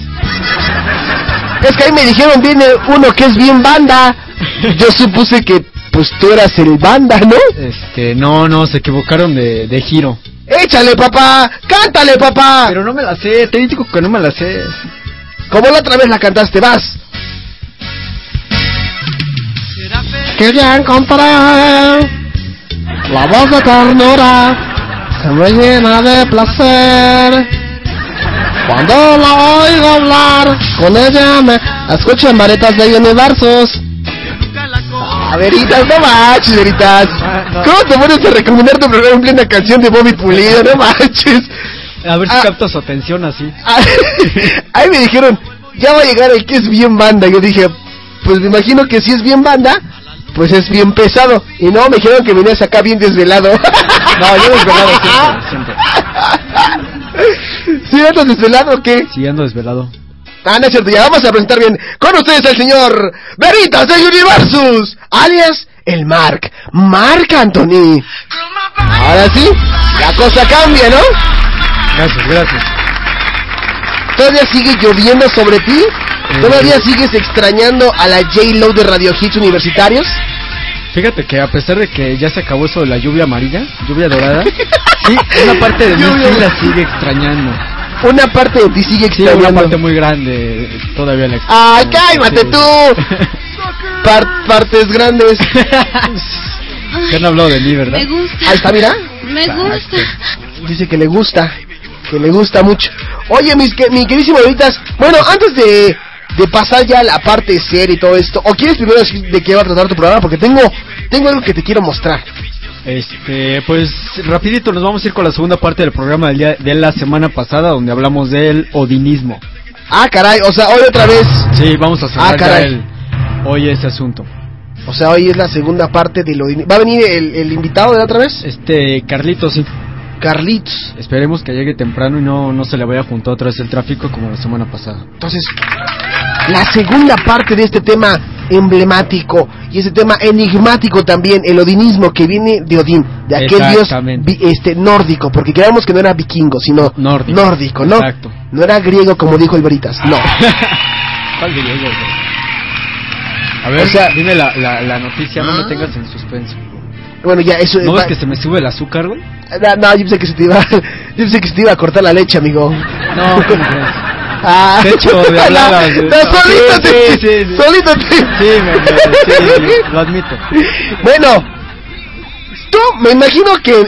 S4: Es que ahí me dijeron, viene uno que es bien banda. Yo supuse que, pues, tú eras el banda, ¿no?
S26: Este, no, no, se equivocaron de, de giro.
S4: ¡Échale, papá! ¡Cántale, papá!
S26: Pero no me la sé, te digo que no me la sé.
S4: Como la otra vez la cantaste, vas. Que ya encontré la voz de ternura se me llena de placer. Cuando la oigo hablar, con ella me escucho en varetas de universos. Ah, Veritas, no manches, Veritas. ¿Cómo te pones a recomendar tu programa en plena canción de Bobby Pulido? No manches.
S26: A ver si
S4: Ah.
S26: capta su atención así.
S4: Ahí me dijeron, ya va a llegar el que es bien banda. Yo dije, pues me imagino que si es bien banda, pues es bien pesado. Y no, me dijeron que venías acá bien desvelado.
S26: No, yo desvelado siempre, siempre.
S4: ¿Sí andas desvelado o qué?
S26: Sí, ando desvelado.
S4: Ah, no es cierto, ya vamos a presentar bien con ustedes al señor Veritas de Universus, alias el Mark, Mark Anthony. Ahora sí, la cosa cambia, ¿no?
S26: Gracias, gracias.
S4: ¿Todavía sigue lloviendo sobre ti? ¿Todavía sigues extrañando a la J-Lo de Radio Hits Universitarios?
S26: Fíjate que a pesar de que ya se acabó eso de la lluvia amarilla, lluvia dorada, sí, una parte de mí sí la sigue extrañando.
S4: Una parte de ti sigue
S26: Sí, una
S4: extrañando.
S26: parte muy grande todavía la
S4: ¡Ay,
S26: extraño.
S4: cálmate
S26: Sí.
S4: tú! Par- partes grandes.
S26: Que han hablado de mí, ¿verdad?
S5: Me gusta.
S4: Ahí está, mira.
S5: Me gusta.
S4: Dice que le gusta, que le gusta mucho. Oye, mis, que, mi queridísimo bueno, antes de, de pasar ya a la parte seria y todo esto, ¿o quieres primero decir de qué va a tratar tu programa? Porque tengo, tengo algo que te quiero mostrar.
S26: Este, pues rapidito nos vamos a ir con la segunda parte del programa del día de la semana pasada donde hablamos del odinismo.
S4: Ah, caray, o sea, hoy otra vez.
S26: Sí, vamos a cerrar
S4: Ah, caray.
S26: el, hoy ese asunto.
S4: O sea, hoy es la segunda parte de lo... ¿Va a venir el, el invitado de la otra vez?
S26: Este, Carlitos, sí.
S4: Carlitos.
S26: Esperemos que llegue temprano y no, no se le vaya a juntar otra vez el tráfico como la semana pasada.
S4: Entonces, la segunda parte de este tema emblemático y ese tema enigmático también, el odinismo que viene de Odín, de aquel dios este nórdico, porque creamos que no era vikingo, sino
S26: Nórdico.
S4: ¿no?
S26: Exacto.
S4: No era griego como dijo el Veritas, no.
S26: ¿Cuál güey? A ver,
S4: O sea-
S26: dime la, la, la noticia, no me tengas en suspenso.
S4: Bueno, ya eso
S26: ¿No
S4: va-
S26: ves que se me sube el azúcar, güey?
S4: No, no, yo pensé que se te iba, yo pensé que se te iba a cortar la leche, amigo.
S26: No, ¿cómo crees?
S4: Ah,
S26: De hecho, de hablar,
S4: no, no, solito
S26: sí,
S4: te,
S26: sí, sí, sí.
S4: solito te.
S26: Sí, me, me- sí, lo admito.
S4: Bueno, tú me imagino que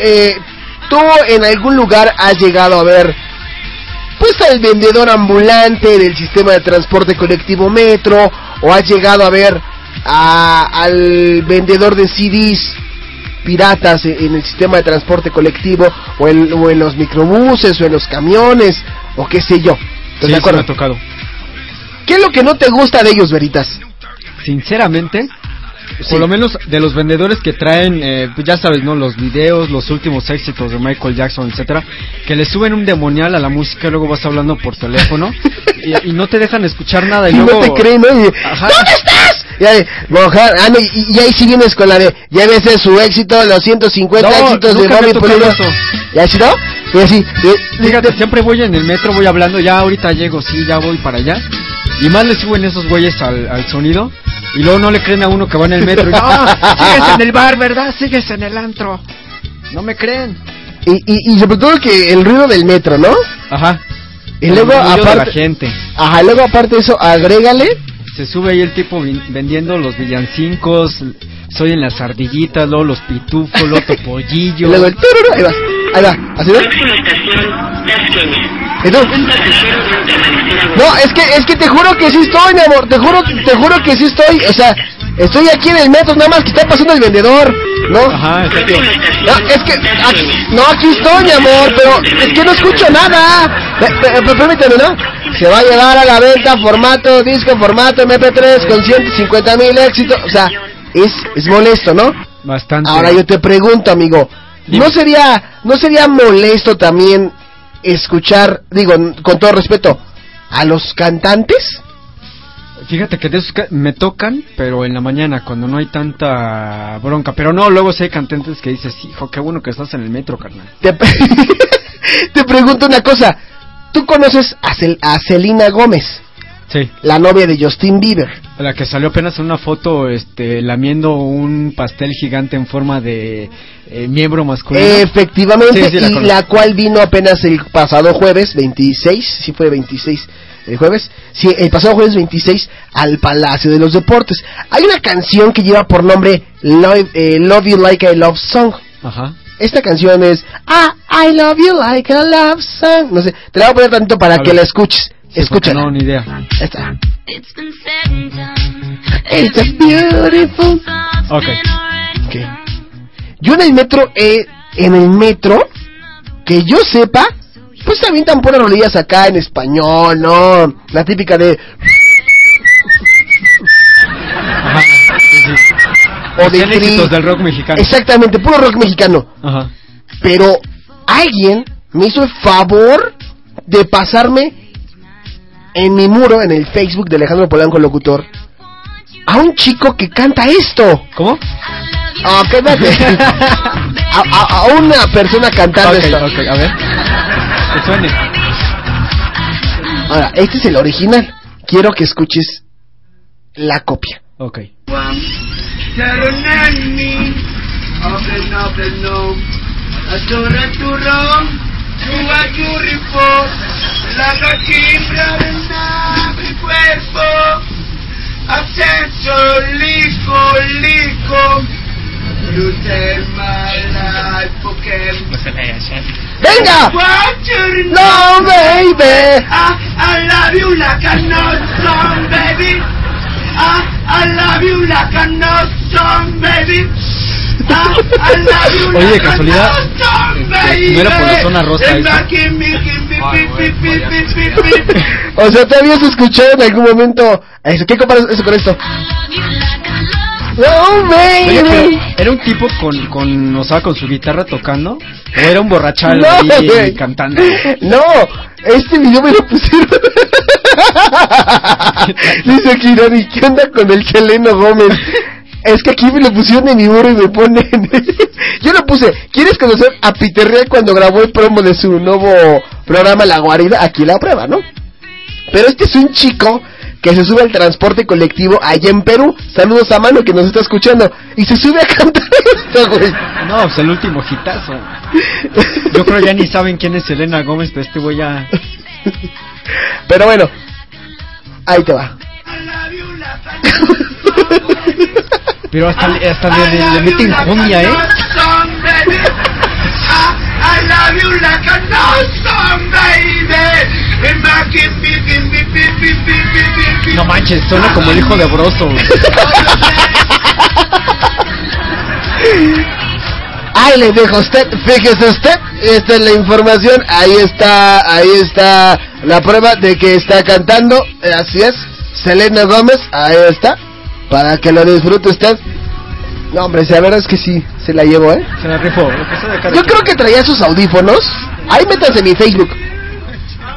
S4: eh, tú en algún lugar has llegado a ver pues al vendedor ambulante del sistema de transporte colectivo metro o has llegado a ver a- al vendedor de CDs piratas en el sistema de transporte colectivo o en, o en los microbuses o en los camiones o qué sé yo. ¿Estás
S26: Sí, me ha tocado.
S4: ¿Qué es lo que no te gusta de ellos, Veritas?
S26: Sinceramente,
S4: Sí.
S26: por lo menos de los vendedores que traen, eh, pues ya sabes, ¿no? Los videos, los últimos éxitos de Michael Jackson, etcétera, que le suben un demonial a la música y luego vas hablando por teléfono y, y no te dejan escuchar nada y
S4: Y
S26: luego...
S4: no te creen, ¿no?
S26: Ajá.
S4: ¿Dónde estás? Y ahí, mojar, ah, no, y, y ahí sí vienes con la de, llévese su éxito, los 150
S26: No,
S4: éxitos de Bobby Pulido.
S26: eso.
S4: ¿Y así no? Y así, y-
S26: Fíjate, siempre voy en el metro, voy hablando, ya ahorita llego, sí, ya voy para allá. Y más le suben esos güeyes al, al sonido. Y luego no le creen a uno que va en el metro. Y, no, sigues en el bar, ¿verdad? Sigues en el antro. No me creen.
S4: y, y, y sobre todo que el ruido del metro, ¿no?
S26: Ajá.
S4: Y luego
S26: de la
S4: aparte,
S26: gente.
S4: ajá, luego aparte de eso, agrégale,
S26: Se sube ahí el tipo vendiendo los villancicos. Soy en las ardillitas, luego los pitufos, luego
S4: y
S26: topollillo.
S4: luego el tururu, ahí vas, ahí va, así no. ¿Y tú? No, es que, es que te juro que sí estoy, mi amor, te juro, te juro que sí estoy, o sea, estoy aquí en el metro, nada más que está pasando el vendedor, ¿no?
S26: Ajá, exacto.
S4: No, es que, aquí, no, aquí estoy, mi amor, pero es que no escucho nada. Pe- pe- pe- Permíteme, ¿no? Se va a llevar a la venta formato disco, formato MP3 con 150 mil éxitos, o sea, es, es molesto, ¿no?
S26: Bastante.
S4: Ahora yo te pregunto, amigo, ¿no sería, no sería molesto también escuchar, digo, con todo respeto, a los cantantes?
S26: Fíjate que de esos me tocan, pero en la mañana, cuando no hay tanta bronca. Pero no, luego hay cantantes que dices, hijo, qué bueno que estás en el metro, carnal.
S4: Te, te pregunto una cosa, ¿tú conoces a, Cel- a Celina Gómez,
S26: Sí.
S4: la novia de Justin Bieber?
S26: La que salió apenas en una foto, este, lamiendo un pastel gigante en forma de eh, miembro masculino.
S4: Efectivamente,
S26: Sí, sí, la
S4: y la cual vino apenas el pasado jueves 26, sí fue 26 el jueves, sí, el pasado jueves 26 al Palacio de los Deportes. Hay una canción que lleva por nombre Love, eh, Love You Like I Love Song.
S26: Ajá.
S4: Esta canción es Ah, I Love You Like a Love Song. No sé, te la voy a poner tanto para
S26: A
S4: que
S26: ver.
S4: la escuches.
S26: Sí,
S4: Escúchala.
S26: No, ni idea.
S4: Esta.
S27: It's been
S4: a beautiful.
S26: Ok.
S4: Ok. Yo en el metro, eh, en el metro, que yo sepa, pues también tan puras rolillas acá en español, ¿no? La típica de...
S26: Ajá. Sí, sí.
S4: O de
S26: éxitos del rock mexicano.
S4: Exactamente, puro rock mexicano.
S26: Ajá.
S4: Pero alguien me hizo el favor de pasarme en mi muro, en el Facebook de Alejandro Polanco Locutor, a un chico que canta esto.
S26: ¿Cómo?
S4: Ah, a, a- a una persona cantando esto.
S26: a ver. Que suene.
S4: Ahora, este es el original. Quiero que escuches la copia.
S26: Ok.
S27: La mi cuerpo. Lico, lico. You take my life, porque.
S4: ¡Venga! No, baby.
S27: I, I love you like a no song, baby. I, I love you like a no song, baby. I, I love you
S26: Oye, de
S27: like a
S26: casualidad,
S27: no song, baby.
S26: ¿no era por la zona rosa.
S4: O sea, ¿te habías escuchado en algún momento eso? ¿Qué comparas eso con esto? No, baby.
S26: ¿era un tipo con, con, o sea, con su guitarra tocando? ¿O era un borrachal
S4: No,
S26: ahí cantando?
S4: No, este video me lo pusieron. Dice Dani, ¿qué onda con el Cheleno Gómez? Es que aquí me lo pusieron en mi muro y me ponen. Yo lo puse. ¿Quieres conocer a Peter Real cuando grabó el promo de su nuevo programa La Guarida? Aquí la prueba, ¿no? Pero este es un chico que se sube al transporte colectivo allá en Perú. Saludos a Mano que nos está escuchando. Y se sube a cantar esto, güey.
S26: No, pues el último hitazo. Yo creo ya ni saben quién es Elena Gómez, pero este güey ya...
S4: Pero bueno, ahí te va.
S26: Pero hasta, le- hasta le, le, le mete injundia, ¿eh?
S27: I, love you like a no song, baby.
S26: No manches, suena como el hijo de Broso.
S4: Ahí le dejo a usted, fíjese usted, esta es la información, ahí está, ahí está la prueba de que está cantando, eh, así es, Selena Gómez, ahí está, para que lo disfrute usted. No, hombre, sí, la verdad es que sí, se la llevo, ¿eh?
S26: Se la rifó.
S4: Yo creo que traía sus audífonos, ahí métanse en mi Facebook.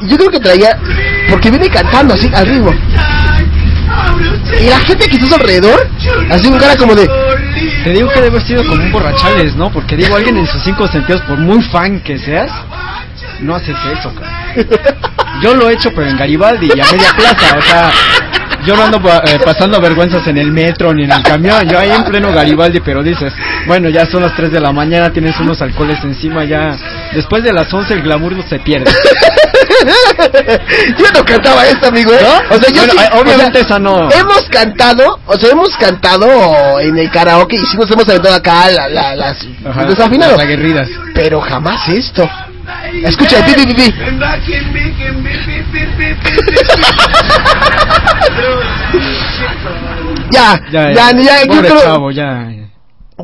S4: Yo creo que traía, porque viene cantando así, al ritmo. Y la gente que está a su alrededor, así con cara como de...
S26: Te digo que debe haber sido como un borrachales, ¿no? Porque digo, alguien en sus cinco sentidos, por muy fan que seas, no haces eso, cara. Yo lo he hecho, pero en Garibaldi y a media plaza, o sea, yo no ando eh, pasando vergüenzas en el metro ni en el camión, yo ahí en pleno Garibaldi, pero dices, bueno, ya son las 3 de la mañana, tienes unos alcoholes encima, ya, después de las 11 el glamour se pierde.
S4: yo no cantaba esta, amigo, ¿eh?
S26: ¿No?
S4: O sea, yo
S26: Bueno,
S4: sí-
S26: eh, obviamente
S4: o sea,
S26: esa no.
S4: Hemos cantado, o sea, hemos cantado en el karaoke y sí nos hemos aventado acá la, la, las
S26: Ajá,
S4: desafinados.
S26: las aguerridas.
S4: Pero jamás esto. Escucha, pi, pi, pi, pi. Ya, ya, ya, ya, yo creo,
S26: chavo, ya.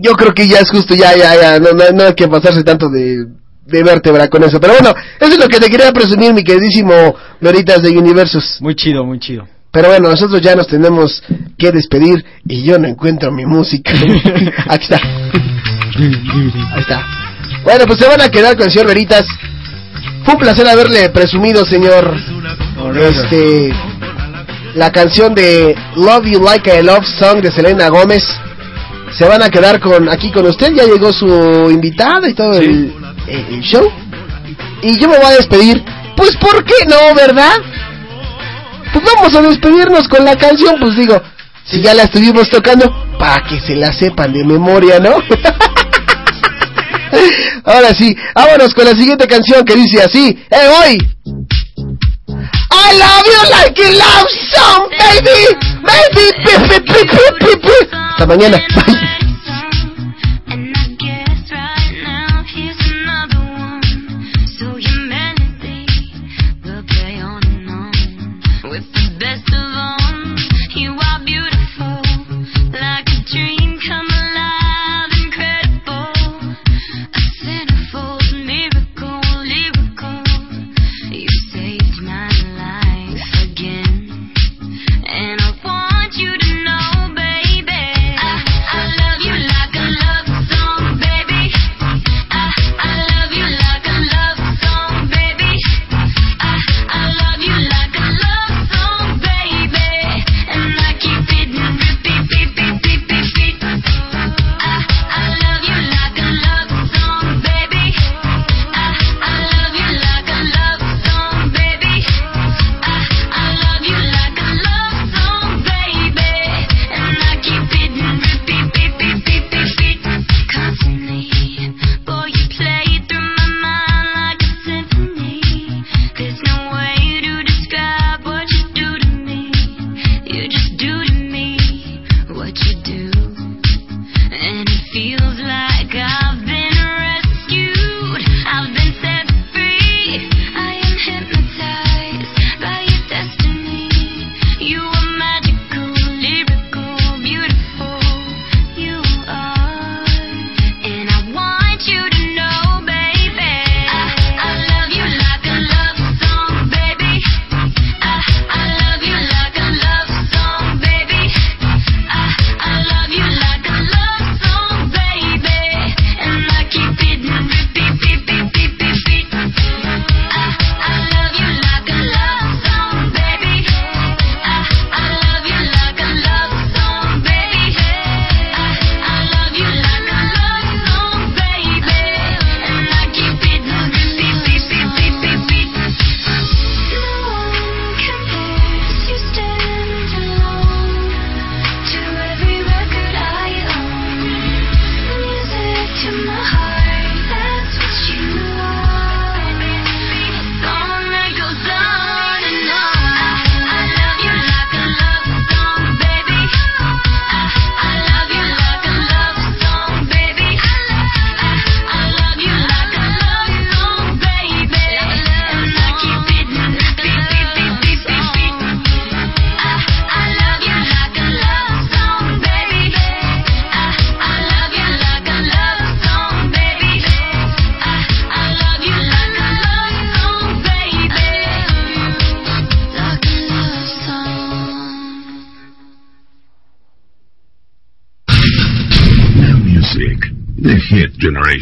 S4: yo creo que ya es justo, ya, ya, ya, no, no, no hay que pasarse tanto de, de vértebra con eso. Pero bueno, eso es lo que te quería presumir, mi queridísimo Veritas de Universos.
S26: Muy chido, muy chido.
S4: Pero bueno, nosotros ya nos tenemos que despedir y yo no encuentro mi música. Aquí está. Ahí está. Bueno, pues se van a quedar con el señor Veritas. Fue un placer haberle presumido, señor. Este. La canción de Love You Like a Love Song de Selena Gómez. Se van a quedar con aquí con usted. Ya llegó su invitada y todo el, el- el show. Y yo me voy a despedir. Pues, ¿por qué no, verdad? Pues vamos a despedirnos con la canción. Pues digo, si ya la estuvimos tocando, para que se la sepan de memoria, ¿no? Ahora sí, vámonos con la siguiente canción que dice así. ¡Eh, hoy! I love you like a love song, baby! Baby! Pi, pi, pi. Hasta mañana. Bye.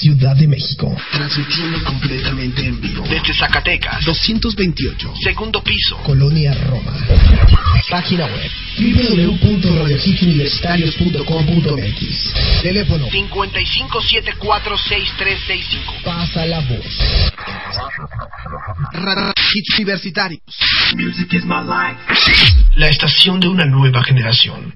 S1: Ciudad de México. Transmitiendo completamente en vivo.
S13: Desde Zacatecas.
S1: 228.
S13: Segundo piso.
S1: Colonia Roma. Página web www.radiohitsuniversitarios.com.mx Teléfono
S13: 55746365.
S1: Pasa la voz. Radio Hits Universitarios.
S13: Music is my life. La estación de una nueva generación.